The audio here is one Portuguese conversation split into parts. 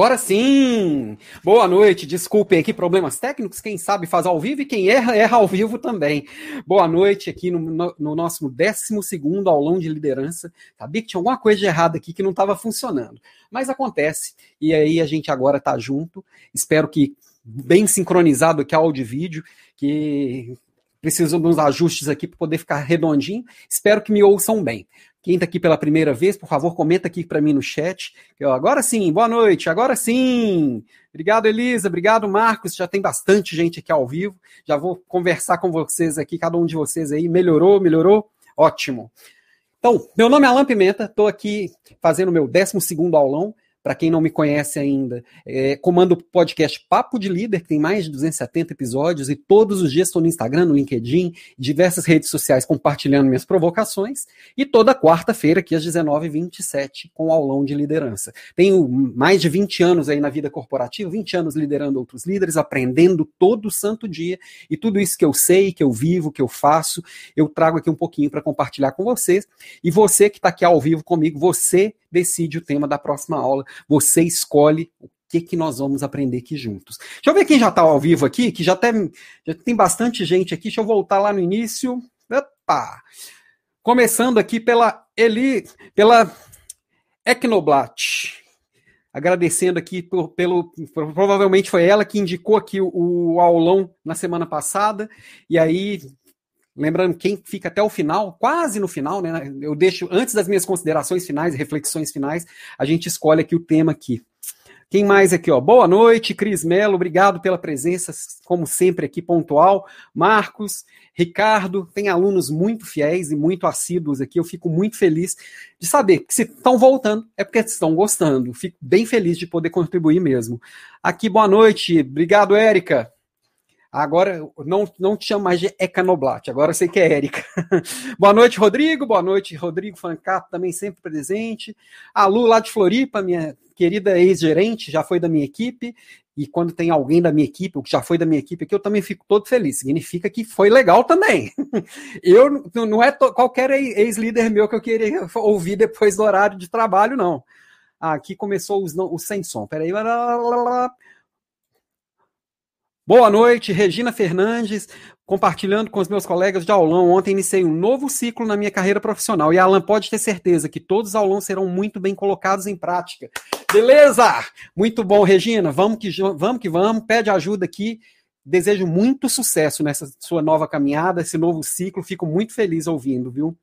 Agora sim! Boa noite, desculpem aqui problemas técnicos, quem sabe faz ao vivo e quem erra, erra ao vivo também. Boa noite aqui no, no, no nosso 12 aulão de liderança. Sabia que tinha alguma coisa de errado aqui que não estava funcionando, mas acontece, e aí a gente agora está junto. Espero que bem sincronizado aqui áudio e vídeo, que precisam de uns ajustes aqui para poder ficar redondinho. Espero que me ouçam bem. Quem está aqui pela primeira vez, por favor, comenta aqui para mim no chat. Eu, agora sim, boa noite, agora sim. Obrigado, Elisa, obrigado, Marcos. Já tem bastante gente aqui ao vivo. Já vou conversar com vocês aqui, cada um de vocês aí. Melhorou, melhorou? Ótimo. Então, meu nome é Alan Pimenta, estou aqui fazendo meu 12 aulão para quem não me conhece ainda, é, comando o podcast Papo de Líder, que tem mais de 270 episódios, e todos os dias estou no Instagram, no LinkedIn, diversas redes sociais compartilhando minhas provocações, e toda quarta-feira, aqui às 19h27, com aulão de liderança. Tenho mais de 20 anos aí na vida corporativa, 20 anos liderando outros líderes, aprendendo todo santo dia, e tudo isso que eu sei, que eu vivo, que eu faço, eu trago aqui um pouquinho para compartilhar com vocês. E você que está aqui ao vivo comigo, você decide o tema da próxima aula. Você escolhe o que, que nós vamos aprender aqui juntos. Deixa eu ver quem já está ao vivo aqui, que já tem, já tem bastante gente aqui. Deixa eu voltar lá no início. Opa! Começando aqui pela Eli, pela Ecnoblat. Agradecendo aqui por, pelo. Provavelmente foi ela que indicou aqui o, o aulão na semana passada. E aí Lembrando, quem fica até o final, quase no final, né? Eu deixo, antes das minhas considerações finais reflexões finais, a gente escolhe aqui o tema aqui. Quem mais aqui, ó? Boa noite, Cris Melo, obrigado pela presença, como sempre, aqui pontual. Marcos, Ricardo, tem alunos muito fiéis e muito assíduos aqui. Eu fico muito feliz de saber que se estão voltando é porque estão gostando. Fico bem feliz de poder contribuir mesmo. Aqui, boa noite, obrigado, Érica. Agora não, não te chamo mais de Ecanoblat, agora sei que é Érica. Boa noite, Rodrigo. Boa noite, Rodrigo Fancato, também sempre presente. A Lu, lá de Floripa, minha querida ex-gerente, já foi da minha equipe. E quando tem alguém da minha equipe, ou que já foi da minha equipe aqui, eu também fico todo feliz. Significa que foi legal também. Eu não é qualquer ex-líder meu que eu queria ouvir depois do horário de trabalho, não. aqui começou os, o sem som. Peraí. Boa noite, Regina Fernandes, compartilhando com os meus colegas de aulão. Ontem iniciei um novo ciclo na minha carreira profissional. E Alan, pode ter certeza que todos os aulões serão muito bem colocados em prática. Beleza? Muito bom, Regina. Vamos que vamos, que vamos. Pede ajuda aqui. Desejo muito sucesso nessa sua nova caminhada, esse novo ciclo. Fico muito feliz ouvindo, viu?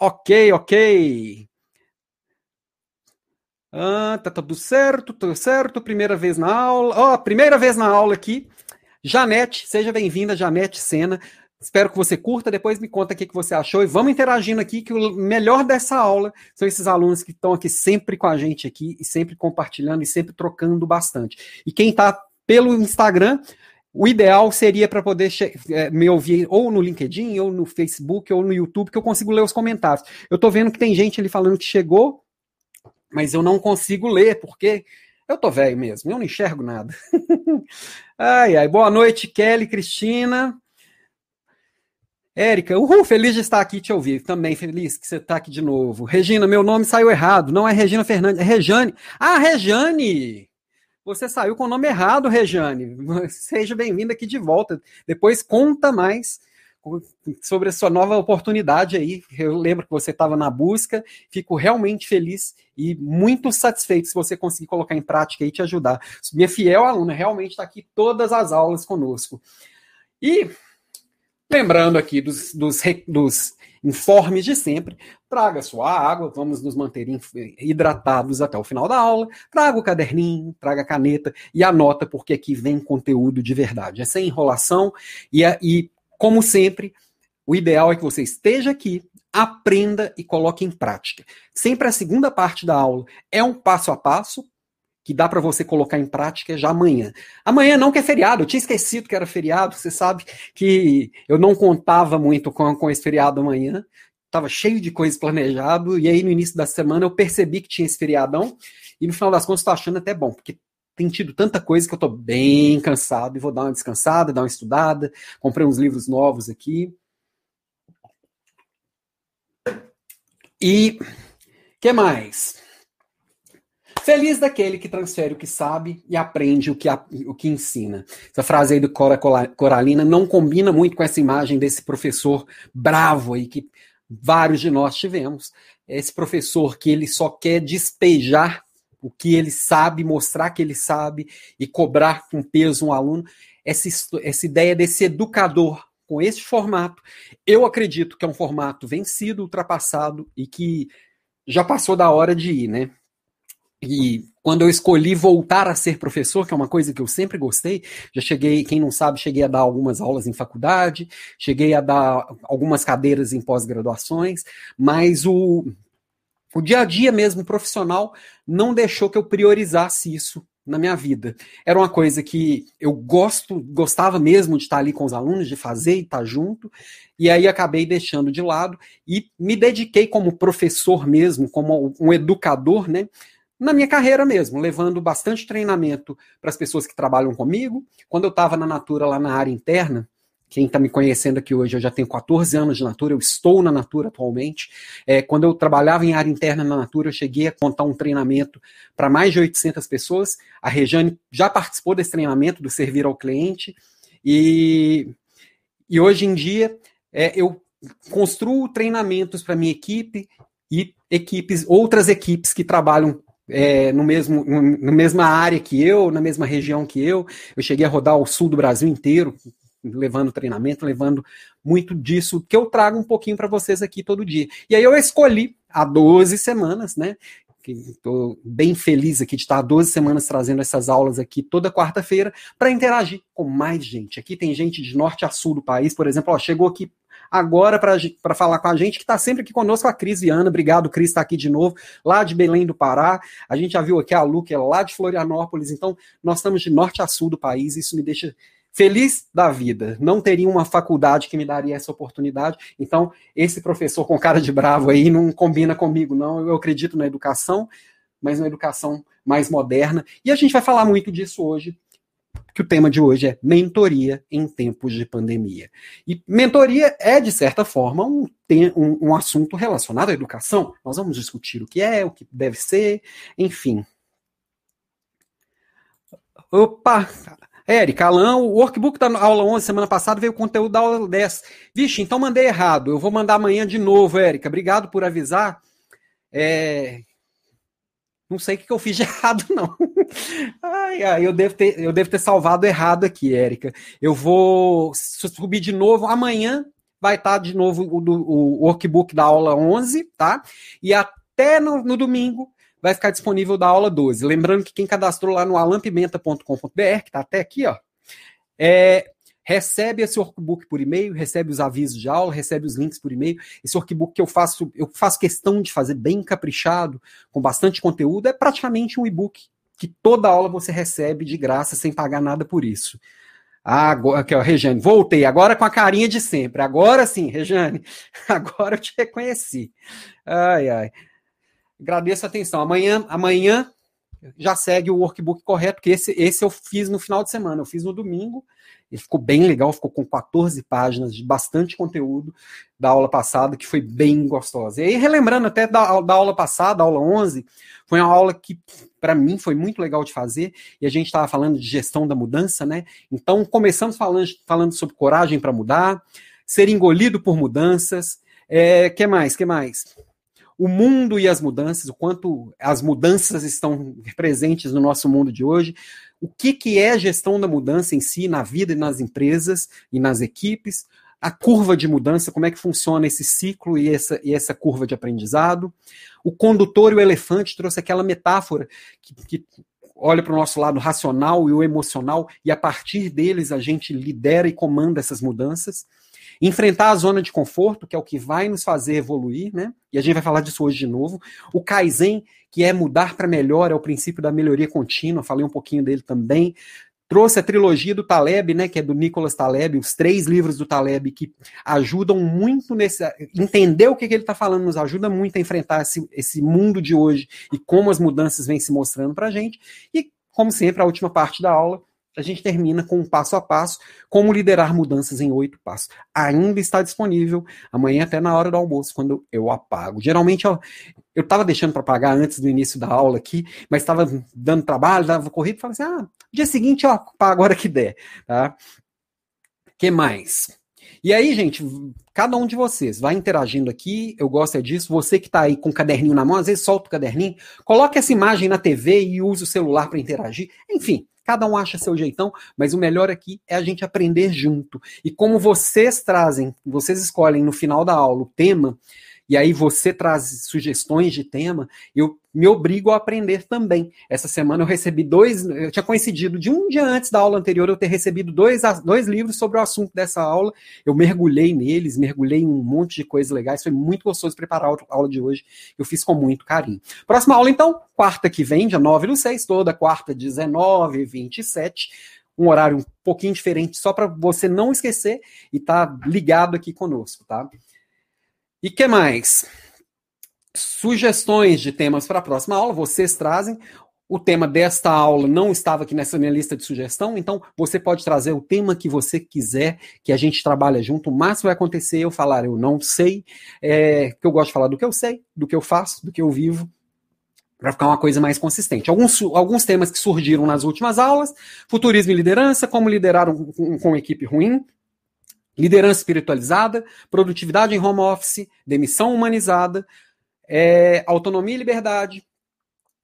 Ok, ok. Ah, tá tudo certo, tudo certo. Primeira vez na aula. Ó, oh, primeira vez na aula aqui. Janete, seja bem-vinda, Janete Sena. Espero que você curta, depois me conta o que você achou e vamos interagindo aqui, que o melhor dessa aula são esses alunos que estão aqui sempre com a gente aqui e sempre compartilhando e sempre trocando bastante. E quem está pelo Instagram, o ideal seria para poder é, me ouvir ou no LinkedIn, ou no Facebook, ou no YouTube, que eu consigo ler os comentários. Eu estou vendo que tem gente ali falando que chegou, mas eu não consigo ler, porque eu tô velho mesmo, eu não enxergo nada. ai, ai, boa noite, Kelly, Cristina. Érica, uhul, feliz de estar aqui te ouvir. Também feliz que você está aqui de novo. Regina, meu nome saiu errado. Não é Regina Fernandes, é Rejane. Ah, Rejane! Você saiu com o nome errado, Rejane. Seja bem-vinda aqui de volta. Depois conta mais sobre a sua nova oportunidade aí. Eu lembro que você estava na busca, fico realmente feliz e muito satisfeito se você conseguir colocar em prática e te ajudar. Minha fiel aluna realmente está aqui todas as aulas conosco. E lembrando aqui dos, dos, dos informes de sempre, traga sua água, vamos nos manter hidratados até o final da aula, traga o caderninho, traga a caneta e anota, porque aqui vem conteúdo de verdade. É sem enrolação e, é, e como sempre, o ideal é que você esteja aqui, aprenda e coloque em prática. Sempre a segunda parte da aula é um passo a passo que dá para você colocar em prática já amanhã. Amanhã não que é feriado, eu tinha esquecido que era feriado, você sabe que eu não contava muito com, com esse feriado amanhã, estava cheio de coisas planejado, e aí no início da semana eu percebi que tinha esse feriadão, e no final das contas estou achando até bom, porque tem tido tanta coisa que eu estou bem cansado e vou dar uma descansada, dar uma estudada. Comprei uns livros novos aqui. E que mais? Feliz daquele que transfere o que sabe e aprende o que, o que ensina. Essa frase aí do Cora Coralina não combina muito com essa imagem desse professor bravo aí que vários de nós tivemos. Esse professor que ele só quer despejar o que ele sabe, mostrar que ele sabe e cobrar com peso um aluno. Essa, essa ideia desse educador com esse formato, eu acredito que é um formato vencido, ultrapassado e que já passou da hora de ir, né? E quando eu escolhi voltar a ser professor, que é uma coisa que eu sempre gostei, já cheguei, quem não sabe, cheguei a dar algumas aulas em faculdade, cheguei a dar algumas cadeiras em pós-graduações, mas o, o dia a dia mesmo profissional não deixou que eu priorizasse isso na minha vida. Era uma coisa que eu gosto, gostava mesmo de estar ali com os alunos, de fazer e estar junto, e aí acabei deixando de lado e me dediquei como professor mesmo, como um educador, né? Na minha carreira mesmo, levando bastante treinamento para as pessoas que trabalham comigo. Quando eu estava na Natura, lá na área interna, quem está me conhecendo aqui hoje, eu já tenho 14 anos de Natura, eu estou na Natura atualmente. É, quando eu trabalhava em área interna na Natura, eu cheguei a contar um treinamento para mais de 800 pessoas. A Rejane já participou desse treinamento do servir ao cliente. E, e hoje em dia, é, eu construo treinamentos para minha equipe e equipes, outras equipes que trabalham é, no mesmo, na mesma área que eu, na mesma região que eu. Eu cheguei a rodar o sul do Brasil inteiro, levando treinamento, levando muito disso que eu trago um pouquinho para vocês aqui todo dia. E aí eu escolhi há 12 semanas, né? Estou bem feliz aqui de estar há 12 semanas trazendo essas aulas aqui toda quarta-feira para interagir com mais gente. Aqui tem gente de norte a sul do país, por exemplo, ó, chegou aqui agora para falar com a gente, que está sempre aqui conosco, a Cris Viana. Obrigado, Cris, está aqui de novo, lá de Belém do Pará. A gente já viu aqui a Lu, que é lá de Florianópolis. Então, nós estamos de norte a sul do país, isso me deixa feliz da vida. Não teria uma faculdade que me daria essa oportunidade. Então, esse professor com cara de bravo aí não combina comigo, não. Eu acredito na educação, mas na educação mais moderna. E a gente vai falar muito disso hoje, que o tema de hoje é mentoria em tempos de pandemia. E mentoria é, de certa forma, um, um, um assunto relacionado à educação. Nós vamos discutir o que é, o que deve ser, enfim. Opa! Érica, Alan, o workbook da aula 11, semana passada, veio o conteúdo da aula 10. Vixe, então mandei errado. Eu vou mandar amanhã de novo, Érica. Obrigado por avisar. É... Não sei o que eu fiz de errado, não. Ai, ai, eu devo ter, eu devo ter salvado errado aqui, Érica. Eu vou subir de novo. Amanhã vai estar de novo o, o workbook da aula 11, tá? E até no, no domingo vai ficar disponível da aula 12. Lembrando que quem cadastrou lá no alampimenta.com.br, que está até aqui, ó, é, recebe esse workbook por e-mail, recebe os avisos de aula, recebe os links por e-mail. Esse workbook que eu faço, eu faço questão de fazer bem caprichado, com bastante conteúdo, é praticamente um e-book que toda aula você recebe de graça sem pagar nada por isso. Ah, agora, aqui, ó, Rejane, voltei, agora com a carinha de sempre. Agora sim, Rejane, agora eu te reconheci. Ai, ai. Agradeço a atenção. Amanhã, amanhã já segue o workbook correto, porque esse, esse eu fiz no final de semana. Eu fiz no domingo. Ele ficou bem legal, ficou com 14 páginas de bastante conteúdo da aula passada, que foi bem gostosa. E aí, relembrando até da, da aula passada, aula 11, foi uma aula que, para mim, foi muito legal de fazer, e a gente estava falando de gestão da mudança, né? Então, começamos falando, falando sobre coragem para mudar, ser engolido por mudanças. É, que mais? que mais? O mundo e as mudanças, o quanto as mudanças estão presentes no nosso mundo de hoje, o que, que é gestão da mudança em si, na vida e nas empresas e nas equipes, a curva de mudança, como é que funciona esse ciclo e essa, e essa curva de aprendizado. O condutor e o elefante trouxe aquela metáfora que, que olha para o nosso lado racional e o emocional, e a partir deles a gente lidera e comanda essas mudanças. Enfrentar a zona de conforto, que é o que vai nos fazer evoluir, né? E a gente vai falar disso hoje de novo. O Kaizen, que é mudar para melhor, é o princípio da melhoria contínua, falei um pouquinho dele também. Trouxe a trilogia do Taleb, né, que é do Nicolas Taleb, os três livros do Taleb que ajudam muito nesse. Entender o que, que ele está falando nos ajuda muito a enfrentar esse, esse mundo de hoje e como as mudanças vêm se mostrando para a gente. E, como sempre, a última parte da aula a gente termina com um passo a passo, como liderar mudanças em oito passos. Ainda está disponível amanhã até na hora do almoço, quando eu apago. Geralmente eu estava deixando para pagar antes do início da aula aqui, mas estava dando trabalho, dava corrido, falei assim, ah, dia seguinte eu pago a hora que der, tá? que mais? E aí, gente, cada um de vocês vai interagindo aqui, eu gosto é disso. Você que está aí com o caderninho na mão, às vezes solta o caderninho, coloca essa imagem na TV e use o celular para interagir. Enfim, cada um acha seu jeitão, mas o melhor aqui é a gente aprender junto. E como vocês trazem, vocês escolhem no final da aula o tema, e aí você traz sugestões de tema, eu me obrigo a aprender também. Essa semana eu recebi dois, eu tinha coincidido de um dia antes da aula anterior eu ter recebido dois, dois livros sobre o assunto dessa aula. Eu mergulhei neles, mergulhei em um monte de coisas legais. Foi muito gostoso preparar a aula de hoje. Eu fiz com muito carinho. Próxima aula, então, quarta que vem, dia 9 do 6, toda quarta, 19 27 um horário um pouquinho diferente, só para você não esquecer e tá ligado aqui conosco, tá? E que mais? Sugestões de temas para a próxima aula, vocês trazem. O tema desta aula não estava aqui nessa minha lista de sugestão, então você pode trazer o tema que você quiser, que a gente trabalha junto. O máximo vai acontecer eu falar eu não sei, é, que eu gosto de falar do que eu sei, do que eu faço, do que eu vivo, para ficar uma coisa mais consistente. Alguns, alguns temas que surgiram nas últimas aulas: futurismo e liderança, como liderar um, um, com equipe ruim, liderança espiritualizada, produtividade em home office, demissão humanizada, é, autonomia e liberdade,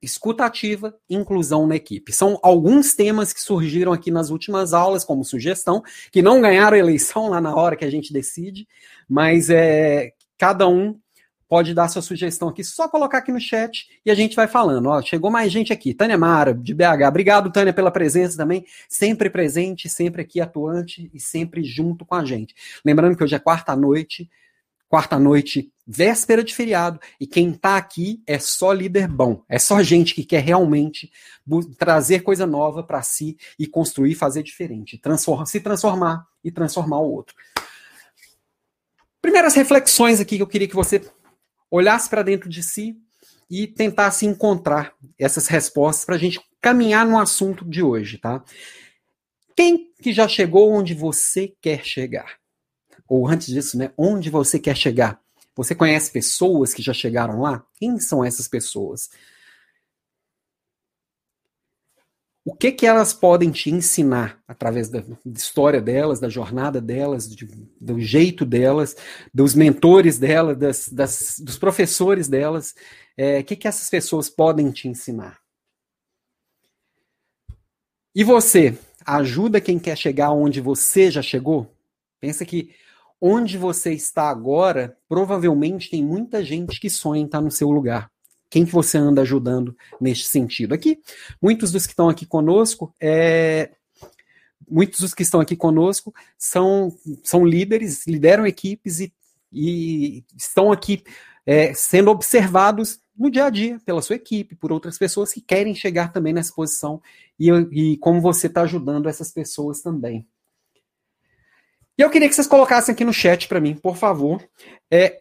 escuta ativa inclusão na equipe. São alguns temas que surgiram aqui nas últimas aulas como sugestão, que não ganharam eleição lá na hora que a gente decide, mas é, cada um pode dar sua sugestão aqui, só colocar aqui no chat e a gente vai falando. Ó, chegou mais gente aqui. Tânia Mara, de BH. Obrigado, Tânia, pela presença também. Sempre presente, sempre aqui atuante e sempre junto com a gente. Lembrando que hoje é quarta-noite, quarta-noite, véspera de feriado, e quem tá aqui é só líder bom. É só gente que quer realmente trazer coisa nova para si e construir, fazer diferente, transforma, se transformar e transformar o outro. Primeiras reflexões aqui que eu queria que você olhasse para dentro de si e tentasse encontrar essas respostas para a gente caminhar no assunto de hoje, tá? Quem que já chegou onde você quer chegar? Ou antes disso, né? Onde você quer chegar? Você conhece pessoas que já chegaram lá? Quem são essas pessoas? O que que elas podem te ensinar através da, história delas, da jornada delas, de, do jeito delas, dos mentores delas, das, das, dos professores delas, é, o que que essas pessoas podem te ensinar? E você ajuda quem quer chegar onde você já chegou? Pensa que onde você está agora, provavelmente tem muita gente que sonha em estar no seu lugar. Quem que você anda ajudando neste sentido? Aqui, muitos dos que estão aqui conosco, é, muitos dos que estão aqui conosco são, são líderes, lideram equipes e, e estão aqui é, sendo observados no dia a dia pela sua equipe, por outras pessoas que querem chegar também nessa posição e, e como você está ajudando essas pessoas também. E eu queria que vocês colocassem aqui no chat para mim, por favor, é,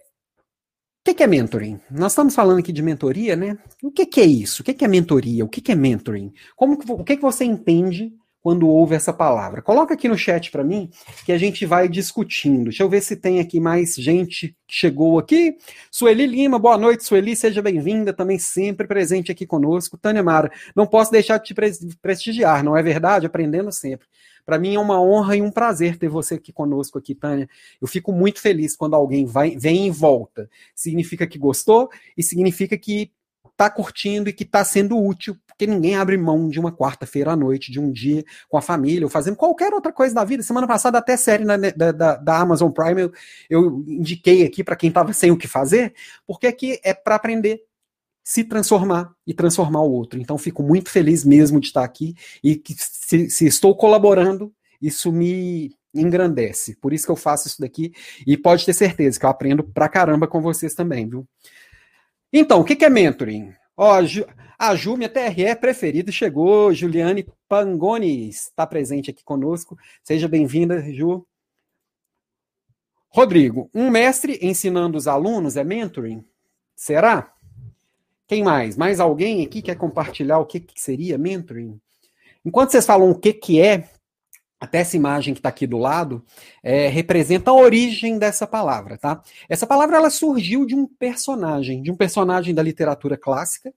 o que, é mentoring? Nós estamos falando aqui de mentoria, né? O que, que é isso? O que, que é mentoria? O que, que é mentoring? Como que, o que, que você entende quando ouve essa palavra? Coloca aqui no chat para mim que a gente vai discutindo. Deixa eu ver se tem aqui mais gente que chegou aqui. Sueli Lima, boa noite, Sueli, seja bem-vinda, também sempre presente aqui conosco. Tânia Mara, não posso deixar de te prestigiar, não é verdade? Aprendendo sempre. Para mim é uma honra e um prazer ter você aqui conosco aqui, Tânia. Eu fico muito feliz quando alguém vai, vem e volta. Significa que gostou e significa que está curtindo e que está sendo útil, porque ninguém abre mão de uma quarta-feira à noite, de um dia com a família, ou fazendo qualquer outra coisa da vida. Semana passada, até série na, da, da, da, Amazon Prime, eu, eu indiquei aqui para quem estava sem o que fazer, porque aqui é para aprender, se transformar e transformar o outro. Então, fico muito feliz mesmo de estar aqui e que se, se, estou colaborando, isso me engrandece. Por isso que eu faço isso daqui e pode ter certeza que eu aprendo pra caramba com vocês também, viu? Então, o que é mentoring? Ó, a Ju, minha TRE preferida, chegou. Juliane Pangoni está presente aqui conosco. Seja bem-vinda, Ju. Rodrigo, um mestre ensinando os alunos é mentoring? Será? Quem mais? Mais alguém aqui quer compartilhar o que, que seria mentoring? Enquanto vocês falam o que, que é, até essa imagem que está aqui do lado, é, representa a origem dessa palavra, tá? Essa palavra ela surgiu de um personagem, de um personagem da literatura clássica,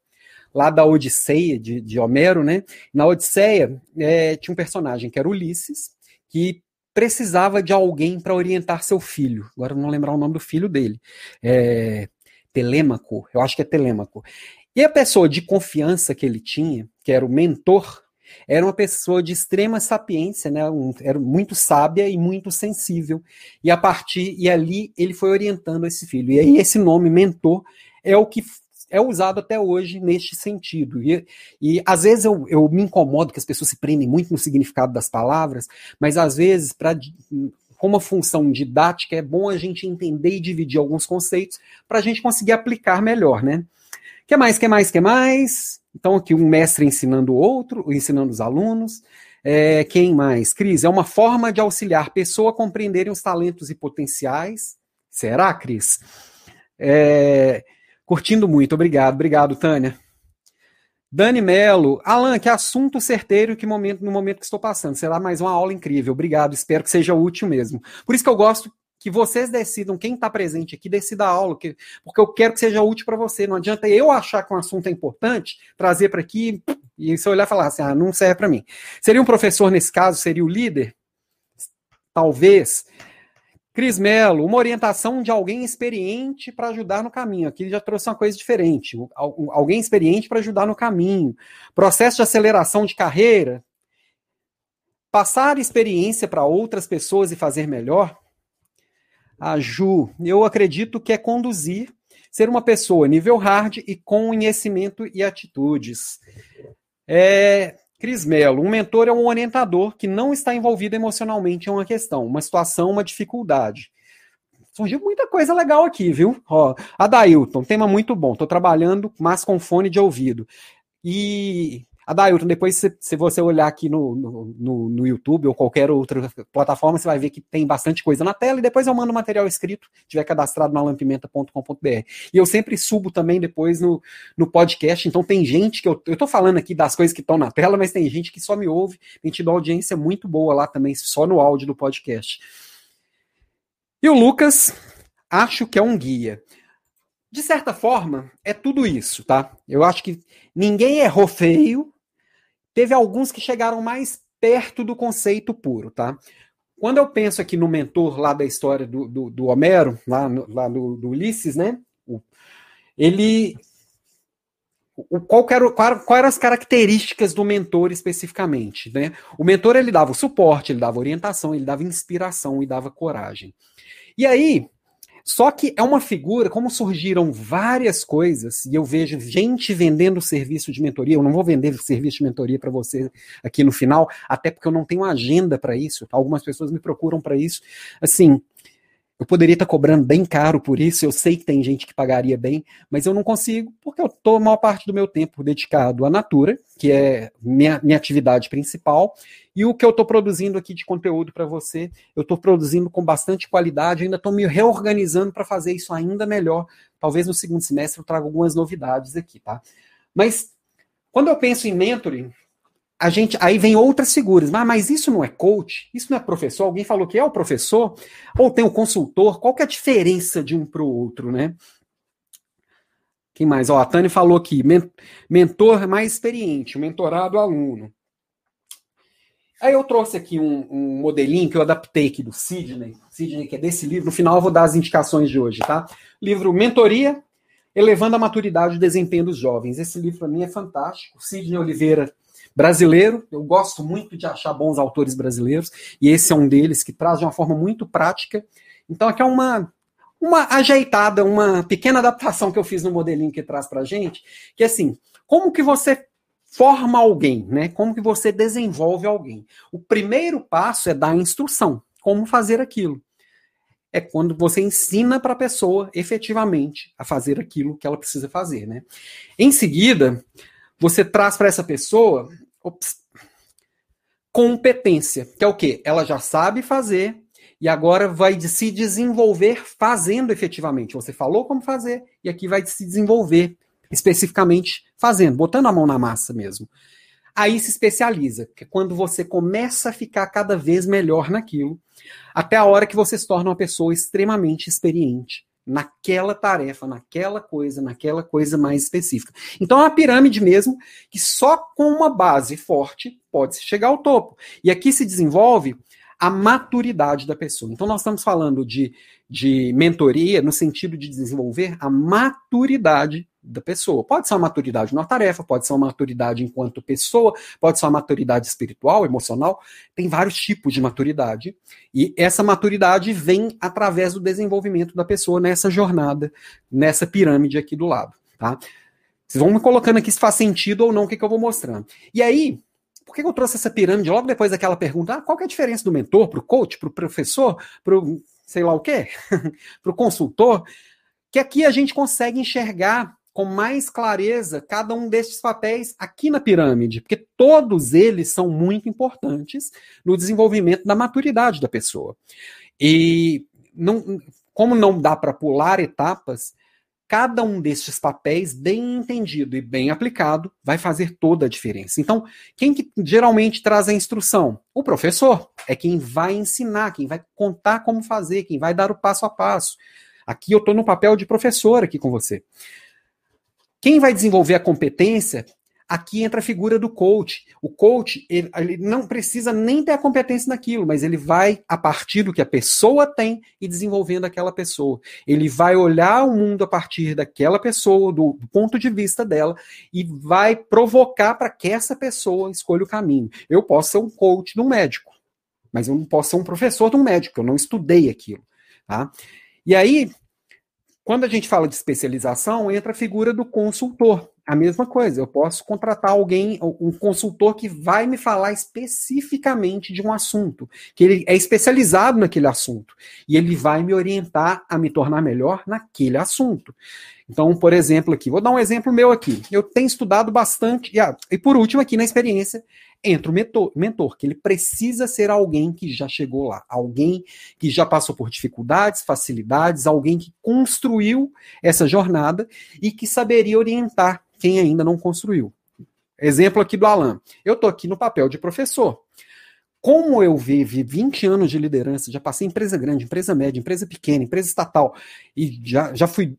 lá da Odisseia de, de Homero, né? Na Odisseia é, tinha um personagem que era Ulisses, que precisava de alguém para orientar seu filho. Agora não lembrar o nome do filho dele. É, Telêmaco, eu acho que é Telêmaco. E a pessoa de confiança que ele tinha, que era o mentor, era uma pessoa de extrema sapiência, né? Um, era muito sábia e muito sensível. E a partir e ali ele foi orientando esse filho. E aí esse nome mentor é o que é usado até hoje neste sentido. E, e às vezes eu, eu me incomodo que as pessoas se prendem muito no significado das palavras, mas às vezes, para com uma função didática, é bom a gente entender e dividir alguns conceitos para a gente conseguir aplicar melhor, né? que mais, que mais, que mais? Então, aqui um mestre ensinando o outro, ensinando os alunos. É, quem mais? Cris, é uma forma de auxiliar pessoa a compreenderem os talentos e potenciais. Será, Cris? É, Curtindo muito, obrigado, obrigado, Tânia. Dani Melo, Alan, que assunto certeiro que momento, no momento que estou passando. Será mais uma aula incrível. Obrigado, espero que seja útil mesmo. Por isso que eu gosto que vocês decidam, quem está presente aqui, decida a aula, que, porque eu quero que seja útil para você. Não adianta eu achar que um assunto é importante, trazer para aqui e se olhar e falar assim, ah, não serve para mim. Seria um professor nesse caso, seria o líder? Talvez. Cris Melo, uma orientação de alguém experiente para ajudar no caminho. Aqui ele já trouxe uma coisa diferente. Alguém experiente para ajudar no caminho. Processo de aceleração de carreira. Passar experiência para outras pessoas e fazer melhor. A Ju, eu acredito que é conduzir, ser uma pessoa nível hard e com conhecimento e atitudes. É, Cris Mello, um mentor é um orientador que não está envolvido emocionalmente em uma questão, uma situação, uma dificuldade. Surgiu muita coisa legal aqui, viu? Ó, Adailton, tema muito bom. Estou trabalhando, mas com fone de ouvido. E Adailton, depois se, se você olhar aqui no, no, no, YouTube ou qualquer outra plataforma, você vai ver que tem bastante coisa na tela e depois eu mando material escrito, tiver cadastrado na lampimenta.com.br. E eu sempre subo também depois no, no podcast, então tem gente que eu, eu tô falando aqui das coisas que estão na tela, mas tem gente que só me ouve, tem tido audiência muito boa lá também, só no áudio do podcast. E o Lucas, acho que é um guia. De certa forma, é tudo isso, tá? Eu acho que ninguém errou feio, Teve alguns que chegaram mais perto do conceito puro, tá? Quando eu penso aqui no mentor lá da história do, do, do Homero, lá, no, lá do, do, Ulisses, né? Ele. O, qual, era, qual, qual eram as características do mentor especificamente? Né? O mentor ele dava o suporte, ele dava orientação, ele dava inspiração e dava coragem. E aí, só que é uma figura, como surgiram várias coisas, e eu vejo gente vendendo serviço de mentoria, eu não vou vender serviço de mentoria para você aqui no final, até porque eu não tenho agenda para isso. Algumas pessoas me procuram para isso. Assim, eu poderia estar cobrando bem caro por isso, eu sei que tem gente que pagaria bem, mas eu não consigo, porque eu estou a maior parte do meu tempo dedicado à Natura, que é minha, minha atividade principal, e o que eu estou produzindo aqui de conteúdo para você, eu estou produzindo com bastante qualidade, ainda estou me reorganizando para fazer isso ainda melhor. Talvez no segundo semestre eu traga algumas novidades aqui, tá? Mas quando eu penso em mentoring, a gente aí vem outras figuras. Ah, mas isso não é coach? Isso não é professor? Alguém falou que é o professor? Ou tem o consultor? Qual que é a diferença de um para o outro, né? Quem mais? Ó, a Tânia falou aqui, mentor mais experiente, mentorado aluno. Aí eu trouxe aqui um, um, modelinho que eu adaptei aqui do Sidney, Sidney, que é desse livro. No final eu vou dar as indicações de hoje, tá? Livro Mentoria, Elevando a Maturidade e Desempenho dos Jovens. Esse livro para mim é fantástico. Sidney Oliveira brasileiro. Eu gosto muito de achar bons autores brasileiros, e esse é um deles que traz de uma forma muito prática. Então, aqui é uma, uma ajeitada, uma pequena adaptação que eu fiz no modelinho que traz para gente, que é assim, como que você forma alguém, né? Como que você desenvolve alguém? O primeiro passo é dar a instrução, como fazer aquilo. É quando você ensina para a pessoa efetivamente a fazer aquilo que ela precisa fazer, né? Em seguida, você traz para essa pessoa Ops. Competência, que é o quê? Ela já sabe fazer e agora vai se desenvolver fazendo efetivamente. Você falou como fazer e aqui vai se desenvolver especificamente fazendo, botando a mão na massa mesmo. Aí se especializa, que é quando você começa a ficar cada vez melhor naquilo, até a hora que você se torna uma pessoa extremamente experiente naquela tarefa, naquela coisa, naquela coisa mais específica. Então é uma pirâmide mesmo que só com uma base forte pode se chegar ao topo. E aqui se desenvolve a maturidade da pessoa. Então nós estamos falando de, de mentoria no sentido de desenvolver a maturidade da pessoa. Pode ser uma maturidade na tarefa, pode ser uma maturidade enquanto pessoa, pode ser uma maturidade espiritual, emocional. Tem vários tipos de maturidade. E essa maturidade vem através do desenvolvimento da pessoa nessa jornada, nessa pirâmide aqui do lado. Tá? Vocês vão me colocando aqui se faz sentido ou não o que, que eu vou mostrando. E aí, por que eu trouxe essa pirâmide logo depois daquela pergunta? Ah, qual é a diferença do mentor para o coach, para o professor, para o sei lá o quê, para o consultor? Que aqui a gente consegue enxergar com mais clareza cada um destes papéis aqui na pirâmide, porque todos eles são muito importantes no desenvolvimento da maturidade da pessoa. E não, como não dá para pular etapas, cada um destes papéis, bem entendido e bem aplicado, vai fazer toda a diferença. Então, quem que geralmente traz a instrução? O professor é quem vai ensinar, quem vai contar como fazer, quem vai dar o passo a passo. Aqui eu estou no papel de professor aqui com você. Quem vai desenvolver a competência, aqui entra a figura do coach. O coach, ele, ele, não precisa nem ter a competência naquilo, mas ele vai, a partir do que a pessoa tem, e desenvolvendo aquela pessoa. Ele vai olhar o mundo a partir daquela pessoa, do, do ponto de vista dela, e vai provocar para que essa pessoa escolha o caminho. Eu posso ser um coach de um médico, mas eu não posso ser um professor de um médico, eu não estudei aquilo. Tá? E aí, quando a gente fala de especialização, entra a figura do consultor. A mesma coisa, eu posso contratar alguém, um consultor que vai me falar especificamente de um assunto, que ele é especializado naquele assunto, e ele vai me orientar a me tornar melhor naquele assunto. Então, por exemplo, aqui, vou dar um exemplo meu aqui. Eu tenho estudado bastante, e, ah, e por último, aqui na experiência, entra o mentor, mentor, que ele precisa ser alguém que já chegou lá, alguém que já passou por dificuldades, facilidades, alguém que construiu essa jornada e que saberia orientar quem ainda não construiu. Exemplo aqui do Alan. Eu estou aqui no papel de professor. Como eu vivi 20 anos de liderança, já passei em empresa grande, empresa média, empresa pequena, empresa estatal, e já, já fui,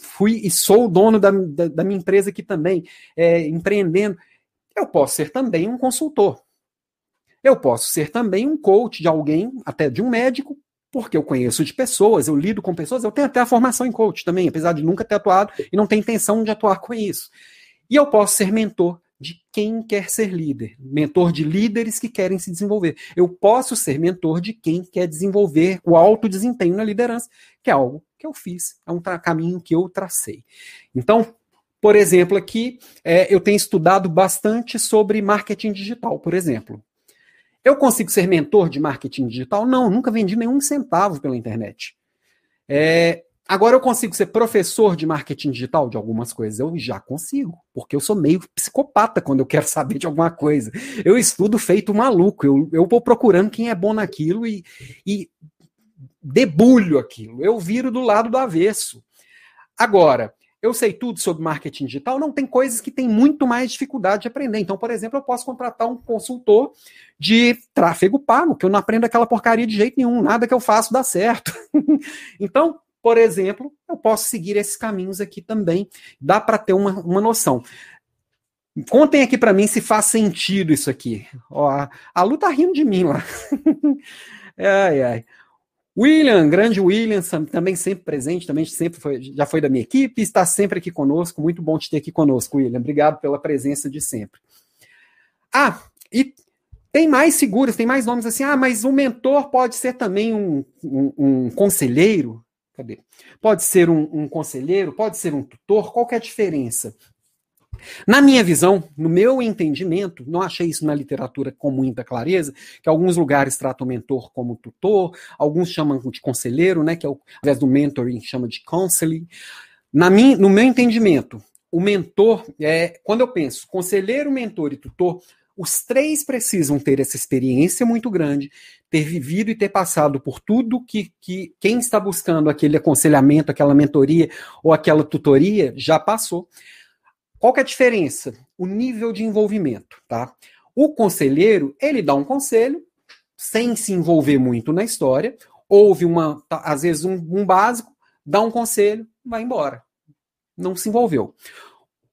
fui e sou o dono da, da, da minha empresa aqui também, é, empreendendo eu posso ser também um consultor. Eu posso ser também um coach de alguém, até de um médico, porque eu conheço de pessoas, eu lido com pessoas, eu tenho até a formação em coach também, apesar de nunca ter atuado e não ter intenção de atuar com isso. E eu posso ser mentor de quem quer ser líder, mentor de líderes que querem se desenvolver. Eu posso ser mentor de quem quer desenvolver o alto desempenho na liderança, que é algo que eu fiz, é um caminho que eu tracei. Então, por exemplo, aqui é, eu tenho estudado bastante sobre marketing digital, por exemplo. Eu consigo ser mentor de marketing digital? Não, nunca vendi nenhum centavo pela internet. É, agora eu consigo ser professor de marketing digital de algumas coisas? Eu já consigo, porque eu sou meio psicopata quando eu quero saber de alguma coisa. Eu estudo feito maluco, eu, eu vou procurando quem é bom naquilo e, e debulho aquilo. Eu viro do lado do avesso. Agora, eu sei tudo sobre marketing digital, não tem coisas que tem muito mais dificuldade de aprender. Então, por exemplo, eu posso contratar um consultor de tráfego pago, que eu não aprendo aquela porcaria de jeito nenhum, nada que eu faço dá certo. então, por exemplo, eu posso seguir esses caminhos aqui também. Dá para ter uma, uma noção. Contem aqui para mim se faz sentido isso aqui. Ó, a, Lu tá rindo de mim lá. ai, ai. William, grande William, também sempre presente, também sempre foi, já foi da minha equipe, está sempre aqui conosco. Muito bom te ter aqui conosco, William. Obrigado pela presença de sempre. Ah, e tem mais figuras, tem mais nomes assim. Ah, mas o mentor pode ser também um, um, um conselheiro. Cadê? Pode ser um, um, conselheiro, pode ser um tutor. Qual é a diferença? Na minha visão, no meu entendimento, não achei isso na literatura com muita clareza, que alguns lugares tratam o mentor como tutor, alguns chamam de conselheiro, né, que é ao invés do mentoring, chama de counseling. Na minha, no meu entendimento, o mentor, é, quando eu penso conselheiro, mentor e tutor, os três precisam ter essa experiência muito grande, ter vivido e ter passado por tudo que, que quem está buscando aquele aconselhamento, aquela mentoria ou aquela tutoria já passou Qual que é a diferença? O nível de envolvimento, tá? O conselheiro, ele dá um conselho sem se envolver muito na história, ouve uma, tá, às vezes um, um básico, dá um conselho, vai embora. Não se envolveu.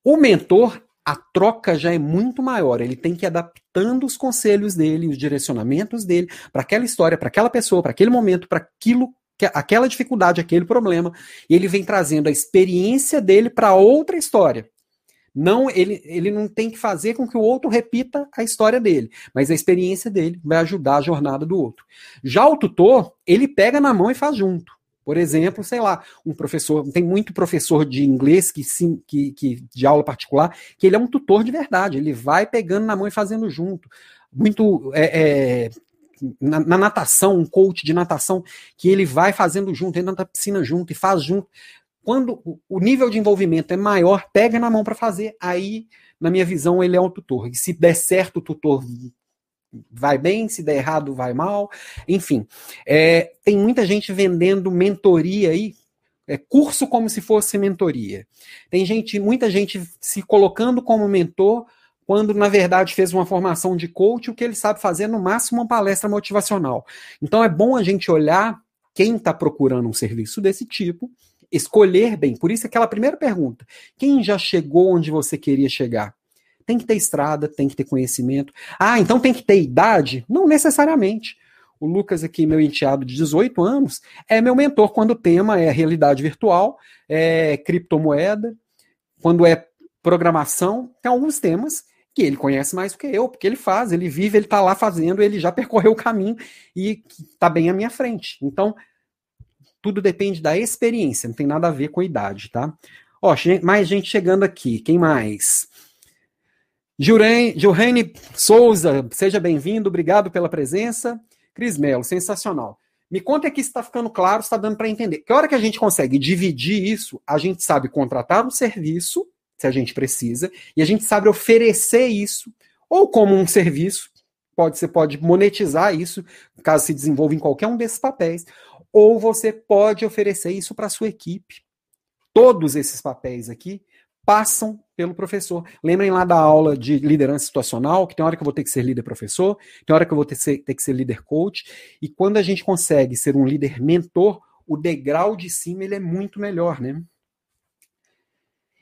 O mentor, a troca já é muito maior. Ele tem que ir adaptando os conselhos dele, os direcionamentos dele para aquela história, para aquela pessoa, para aquele momento, para aquilo, aquela dificuldade, aquele problema. E ele vem trazendo a experiência dele para outra história. Não, ele, ele não tem que fazer com que o outro repita a história dele, mas a experiência dele vai ajudar a jornada do outro. Já o tutor, ele pega na mão e faz junto. Por exemplo, sei lá, um professor, tem muito professor de inglês que, sim, que, que de aula particular, que ele é um tutor de verdade, ele vai pegando na mão e fazendo junto. Muito é, é, na, na, natação, um coach de natação, que ele vai fazendo junto, entra na piscina junto e faz junto quando o nível de envolvimento é maior, pega na mão para fazer, aí, na minha visão, ele é um tutor. E se der certo, o tutor vai bem, se der errado, vai mal. Enfim, é, tem muita gente vendendo mentoria aí, é, curso como se fosse mentoria. Tem gente, muita gente se colocando como mentor quando na verdade fez uma formação de coach, o que ele sabe fazer no máximo uma palestra motivacional. Então é bom a gente olhar quem está procurando um serviço desse tipo escolher bem. Por isso, aquela primeira pergunta: quem já chegou onde você queria chegar? Tem que ter estrada, tem que ter conhecimento. Ah, então tem que ter idade? Não necessariamente. O Lucas, aqui, meu enteado de 18 anos, é meu mentor quando o tema é realidade virtual, é criptomoeda, quando é programação, tem alguns temas que ele conhece mais do que eu, porque ele faz, ele vive, ele está lá fazendo, ele já percorreu o caminho e está bem à minha frente. Então, tudo depende da experiência, não tem nada a ver com a idade, tá? Ó, mais gente chegando aqui. Quem mais? Jurene Souza, seja bem-vindo, obrigado pela presença. Cris Melo, sensacional. Me conta aqui se está ficando claro, se está dando para entender. Que hora que a gente consegue dividir isso, a gente sabe contratar um serviço, se a gente precisa, e a gente sabe oferecer isso, ou como um serviço, pode, você pode monetizar isso, caso se desenvolva em qualquer um desses papéis, ou você pode oferecer isso para a sua equipe. Todos esses papéis aqui passam pelo professor. Lembrem lá da aula de liderança situacional, que tem hora que eu vou ter que ser líder professor, tem hora que eu vou ter que ser, ter que ser líder coach, e quando a gente consegue ser um líder mentor, o degrau de cima ele é muito melhor, né?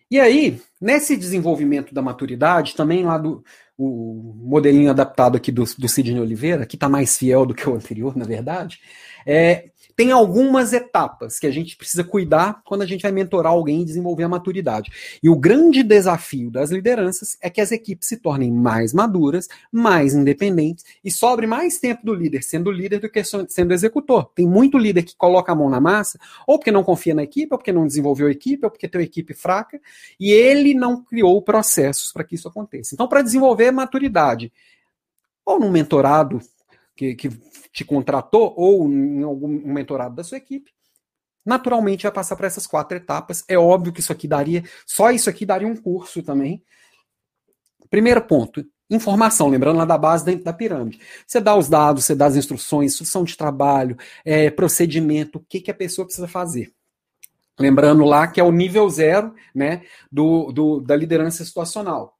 E aí, nesse desenvolvimento da maturidade, também lá do o modelinho adaptado aqui do, do Sidney Oliveira, que está mais fiel do que o anterior, na verdade, é, tem algumas etapas que a gente precisa cuidar quando a gente vai mentorar alguém e desenvolver a maturidade. E o grande desafio das lideranças é que as equipes se tornem mais maduras, mais independentes e sobre mais tempo do líder sendo líder do que sendo executor. Tem muito líder que coloca a mão na massa, ou porque não confia na equipe, ou porque não desenvolveu a equipe, ou porque tem uma equipe fraca, e ele não criou processos para que isso aconteça. Então, para desenvolver maturidade, ou num mentorado que, que te contratou ou em algum mentorado da sua equipe, naturalmente vai passar por essas quatro etapas. É óbvio que isso aqui daria, só isso aqui daria um curso também. Primeiro ponto, informação, lembrando lá da base dentro da pirâmide. Você dá os dados, você dá as instruções, instrução de trabalho, é, procedimento, o que, que a pessoa precisa fazer. Lembrando lá que é o nível zero né, do, do da liderança situacional.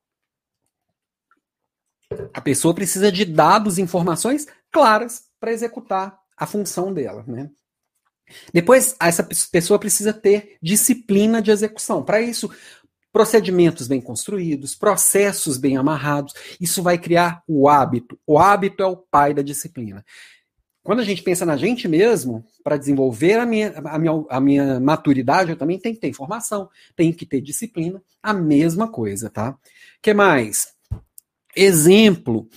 A pessoa precisa de dados, informações claras para executar a função dela, né? Depois, essa pessoa precisa ter disciplina de execução. Para isso, procedimentos bem construídos, processos bem amarrados. Isso vai criar o hábito. O hábito é o pai da disciplina. Quando a gente pensa na gente mesmo, para desenvolver a minha, a, minha, a minha maturidade, eu também tenho que ter informação, tenho que ter disciplina, a mesma coisa, tá? que mais? Exemplo.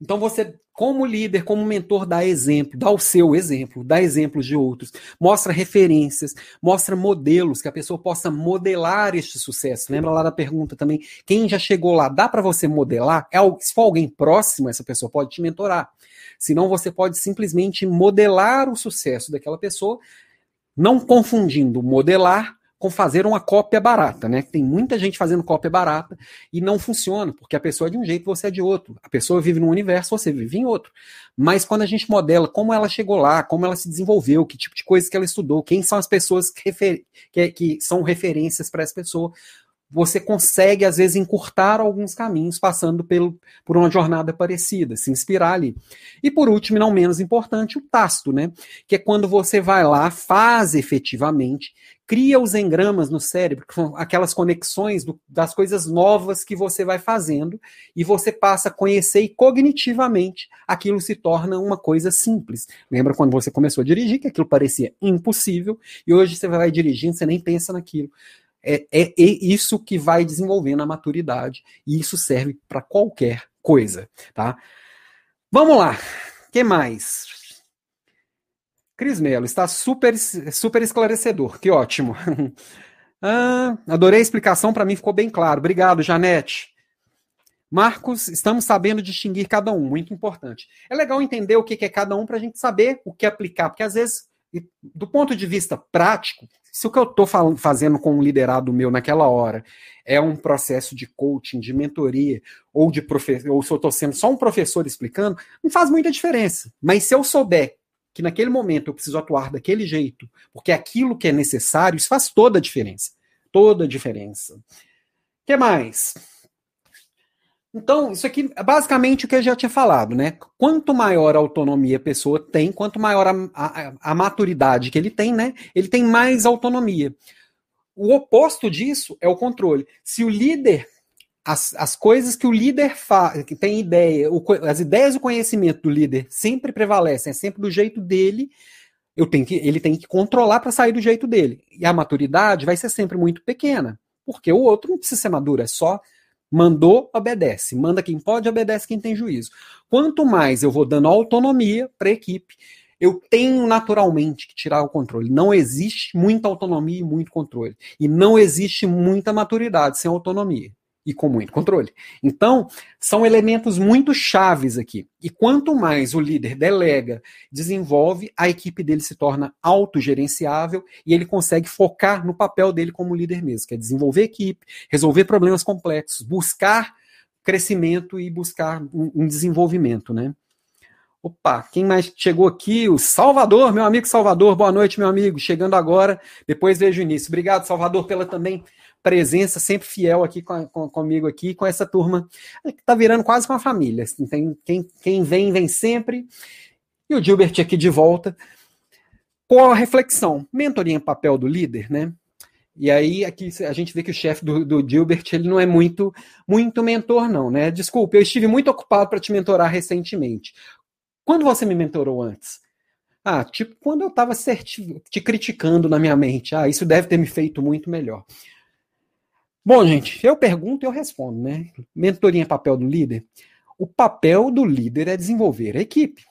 Então você como líder, como mentor, dá exemplo, dá o seu exemplo, dá exemplos de outros, mostra referências, mostra modelos que a pessoa possa modelar este sucesso. Lembra lá da pergunta também, quem já chegou lá, dá para você modelar? É, se for alguém próximo, essa pessoa pode te mentorar. Senão você pode simplesmente modelar o sucesso daquela pessoa, não confundindo modelar com fazer uma cópia barata, né? Tem muita gente fazendo cópia barata e não funciona, porque a pessoa é de um jeito, você é de outro. A pessoa vive num universo, você vive em outro. Mas quando a gente modela como ela chegou lá, como ela se desenvolveu, que tipo de coisa que ela estudou, quem são as pessoas que, que, que são referências para essa pessoa, você consegue, às vezes, encurtar alguns caminhos, passando pelo, por uma jornada parecida, se inspirar ali. E por último, não menos importante, o tácito, né? Que é quando você vai lá, faz efetivamente, cria os engramas no cérebro, aquelas conexões do, das coisas novas que você vai fazendo, e você passa a conhecer e cognitivamente aquilo se torna uma coisa simples. Lembra quando você começou a dirigir, que aquilo parecia impossível, e hoje você vai dirigindo, você nem pensa naquilo é, é, é isso que vai desenvolvendo a maturidade e isso serve para qualquer coisa, tá? Vamos lá. que mais? Cris Melo, está super, super esclarecedor. Que ótimo. ah, adorei a explicação, para mim ficou bem claro. Obrigado, Janete. Marcos, estamos sabendo distinguir cada um, muito importante. É legal entender o que é cada um para a gente saber o que aplicar, porque às vezes, do ponto de vista prático, se o que eu estou fazendo com um liderado meu naquela hora é um processo de coaching, de mentoria, ou de professor, ou se eu estou sendo só um professor explicando, não faz muita diferença. Mas se eu souber que naquele momento eu preciso atuar daquele jeito, porque é aquilo que é necessário, isso faz toda a diferença. Toda a diferença. O que mais? Então, isso aqui é basicamente o que eu já tinha falado, né? Quanto maior a autonomia a pessoa tem, quanto maior a, a, a maturidade que ele tem, né? Ele tem mais autonomia. O oposto disso é o controle. Se o líder, as, as coisas que o líder faz, que tem ideia, o, as ideias e o conhecimento do líder sempre prevalecem, é sempre do jeito dele, eu tenho que, ele tem que controlar para sair do jeito dele. E a maturidade vai ser sempre muito pequena, porque o outro não precisa ser maduro, é só Mandou, obedece. Manda quem pode, obedece quem tem juízo. Quanto mais eu vou dando autonomia para a equipe, eu tenho naturalmente que tirar o controle. Não existe muita autonomia e muito controle. E não existe muita maturidade sem autonomia e com muito controle. Então, são elementos muito chaves aqui. E quanto mais o líder delega, desenvolve, a equipe dele se torna autogerenciável e ele consegue focar no papel dele como líder mesmo, que é desenvolver equipe, resolver problemas complexos, buscar crescimento e buscar um, desenvolvimento, né? Opa, quem mais chegou aqui? O Salvador, meu amigo Salvador. Boa noite, meu amigo. Chegando agora, depois vejo o início. Obrigado, Salvador, pela também presença sempre fiel aqui com, com, comigo aqui, com essa turma que está virando quase uma família. Assim, tem, quem, quem vem, vem sempre. E o Gilbert aqui de volta. Qual a reflexão? Mentoria em papel do líder, né? E aí aqui a gente vê que o chefe do, do, Gilbert ele não é muito muito mentor não, né? Desculpe, eu estive muito ocupado para te mentorar recentemente. Quando você me mentorou antes? Ah, tipo quando eu estava te criticando na minha mente. Ah, isso deve ter me feito muito melhor. Bom, gente, eu pergunto e eu respondo, né? Mentoria é papel do líder? O papel do líder é desenvolver a equipe,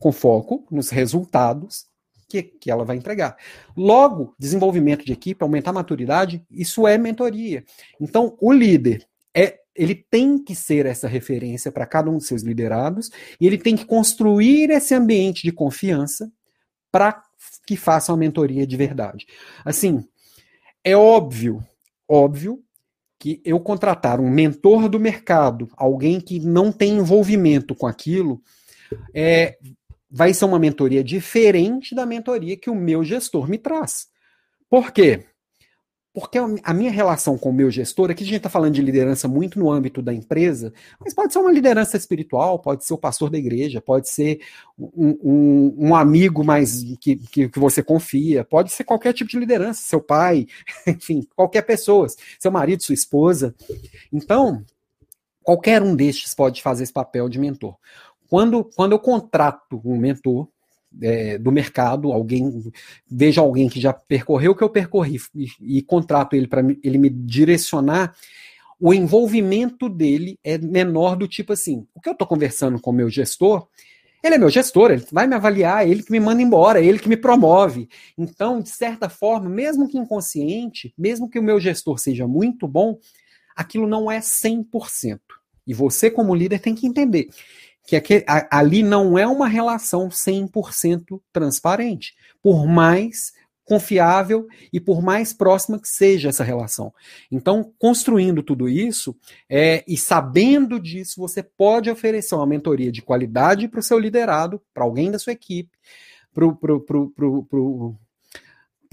com foco nos resultados que, que ela vai entregar. Logo, desenvolvimento de equipe, aumentar a maturidade, isso é mentoria. Então, o líder é ele tem que ser essa referência para cada um dos seus liderados e ele tem que construir esse ambiente de confiança para que faça uma mentoria de verdade. Assim, é óbvio Óbvio que eu contratar um mentor do mercado, alguém que não tem envolvimento com aquilo, é, vai ser uma mentoria diferente da mentoria que o meu gestor me traz. Por quê? Porque a minha relação com o meu gestor, aqui a gente está falando de liderança muito no âmbito da empresa, mas pode ser uma liderança espiritual, pode ser o pastor da igreja, pode ser um, um, um amigo mais que, que, que, você confia, pode ser qualquer tipo de liderança, seu pai, enfim, qualquer pessoa, seu marido, sua esposa. Então, qualquer um destes pode fazer esse papel de mentor. Quando, quando eu contrato um mentor, é, do mercado, alguém veja alguém que já percorreu o que eu percorri e, e contrato ele para ele me direcionar, o envolvimento dele é menor do tipo assim, o que eu estou conversando com o meu gestor, ele é meu gestor, ele vai me avaliar, é ele que me manda embora, é ele que me promove. Então, de certa forma, mesmo que inconsciente, mesmo que o meu gestor seja muito bom, aquilo não é 100%. E você, como líder, tem que entender que aquele, a, ali não é uma relação 100% transparente, por mais confiável e por mais próxima que seja essa relação. Então, construindo tudo isso é, e sabendo disso, você pode oferecer uma mentoria de qualidade para o seu liderado, para alguém da sua equipe, para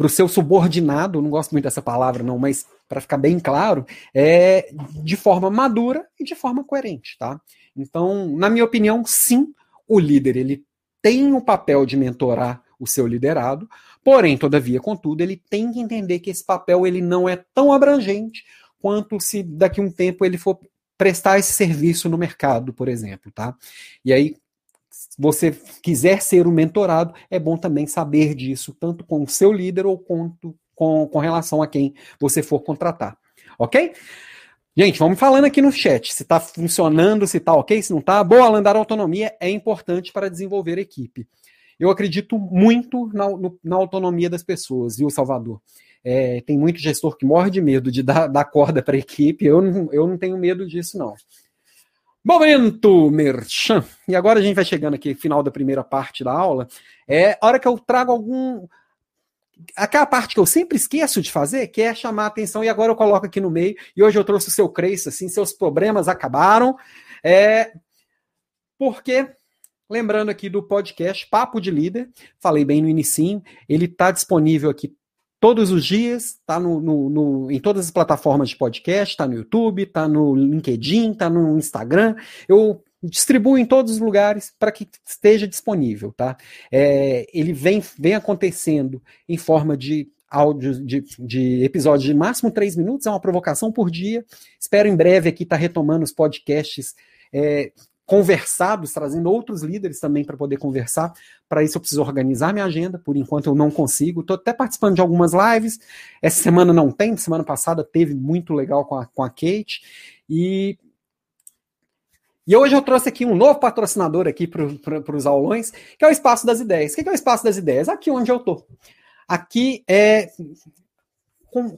o seu subordinado, não gosto muito dessa palavra, não, mas para ficar bem claro, é de forma madura e de forma coerente, tá? Então, na minha opinião, sim, o líder ele tem o papel de mentorar o seu liderado, porém, todavia, contudo, ele tem que entender que esse papel ele não é tão abrangente quanto se daqui a um tempo ele for prestar esse serviço no mercado, por exemplo, tá? E aí, se você quiser ser o mentorado, é bom também saber disso, tanto com o seu líder ou quanto com, com relação a quem você for contratar, ok? Gente, vamos falando aqui no chat, se está funcionando, se está ok, se não está. Boa, Alan, autonomia é importante para desenvolver equipe. Eu acredito muito na, no, na autonomia das pessoas, viu, Salvador? É, tem muito gestor que morre de medo de dar, dar corda para a equipe. Eu não, eu não tenho medo disso, não. Momento merchan. E agora a gente vai chegando aqui, final da primeira parte da aula. É a hora que eu trago algum. Aquela parte que eu sempre esqueço de fazer, que é chamar a atenção, e agora eu coloco aqui no meio. E hoje eu trouxe o seu Crace, assim, seus problemas acabaram. É, porque Lembrando aqui do podcast Papo de Líder, falei bem no inicinho, ele está disponível aqui todos os dias, está no, no, no, em todas as plataformas de podcast, está no YouTube, está no LinkedIn, está no Instagram. Eu distribuo em todos os lugares para que esteja disponível, tá? É, ele vem, vem acontecendo em forma de áudio de, de episódios de máximo três minutos, é uma provocação por dia. Espero em breve aqui estar tá retomando os podcasts é, conversados, trazendo outros líderes também para poder conversar. Para isso eu preciso organizar minha agenda, por enquanto eu não consigo. Estou até participando de algumas lives. Essa semana não tem, semana passada teve muito legal com a, com a Kate. E, e hoje eu trouxe aqui um novo patrocinador aqui para os aulões, que é o Espaço das Ideias. O que é o Espaço das Ideias? Aqui onde eu estou. Aqui é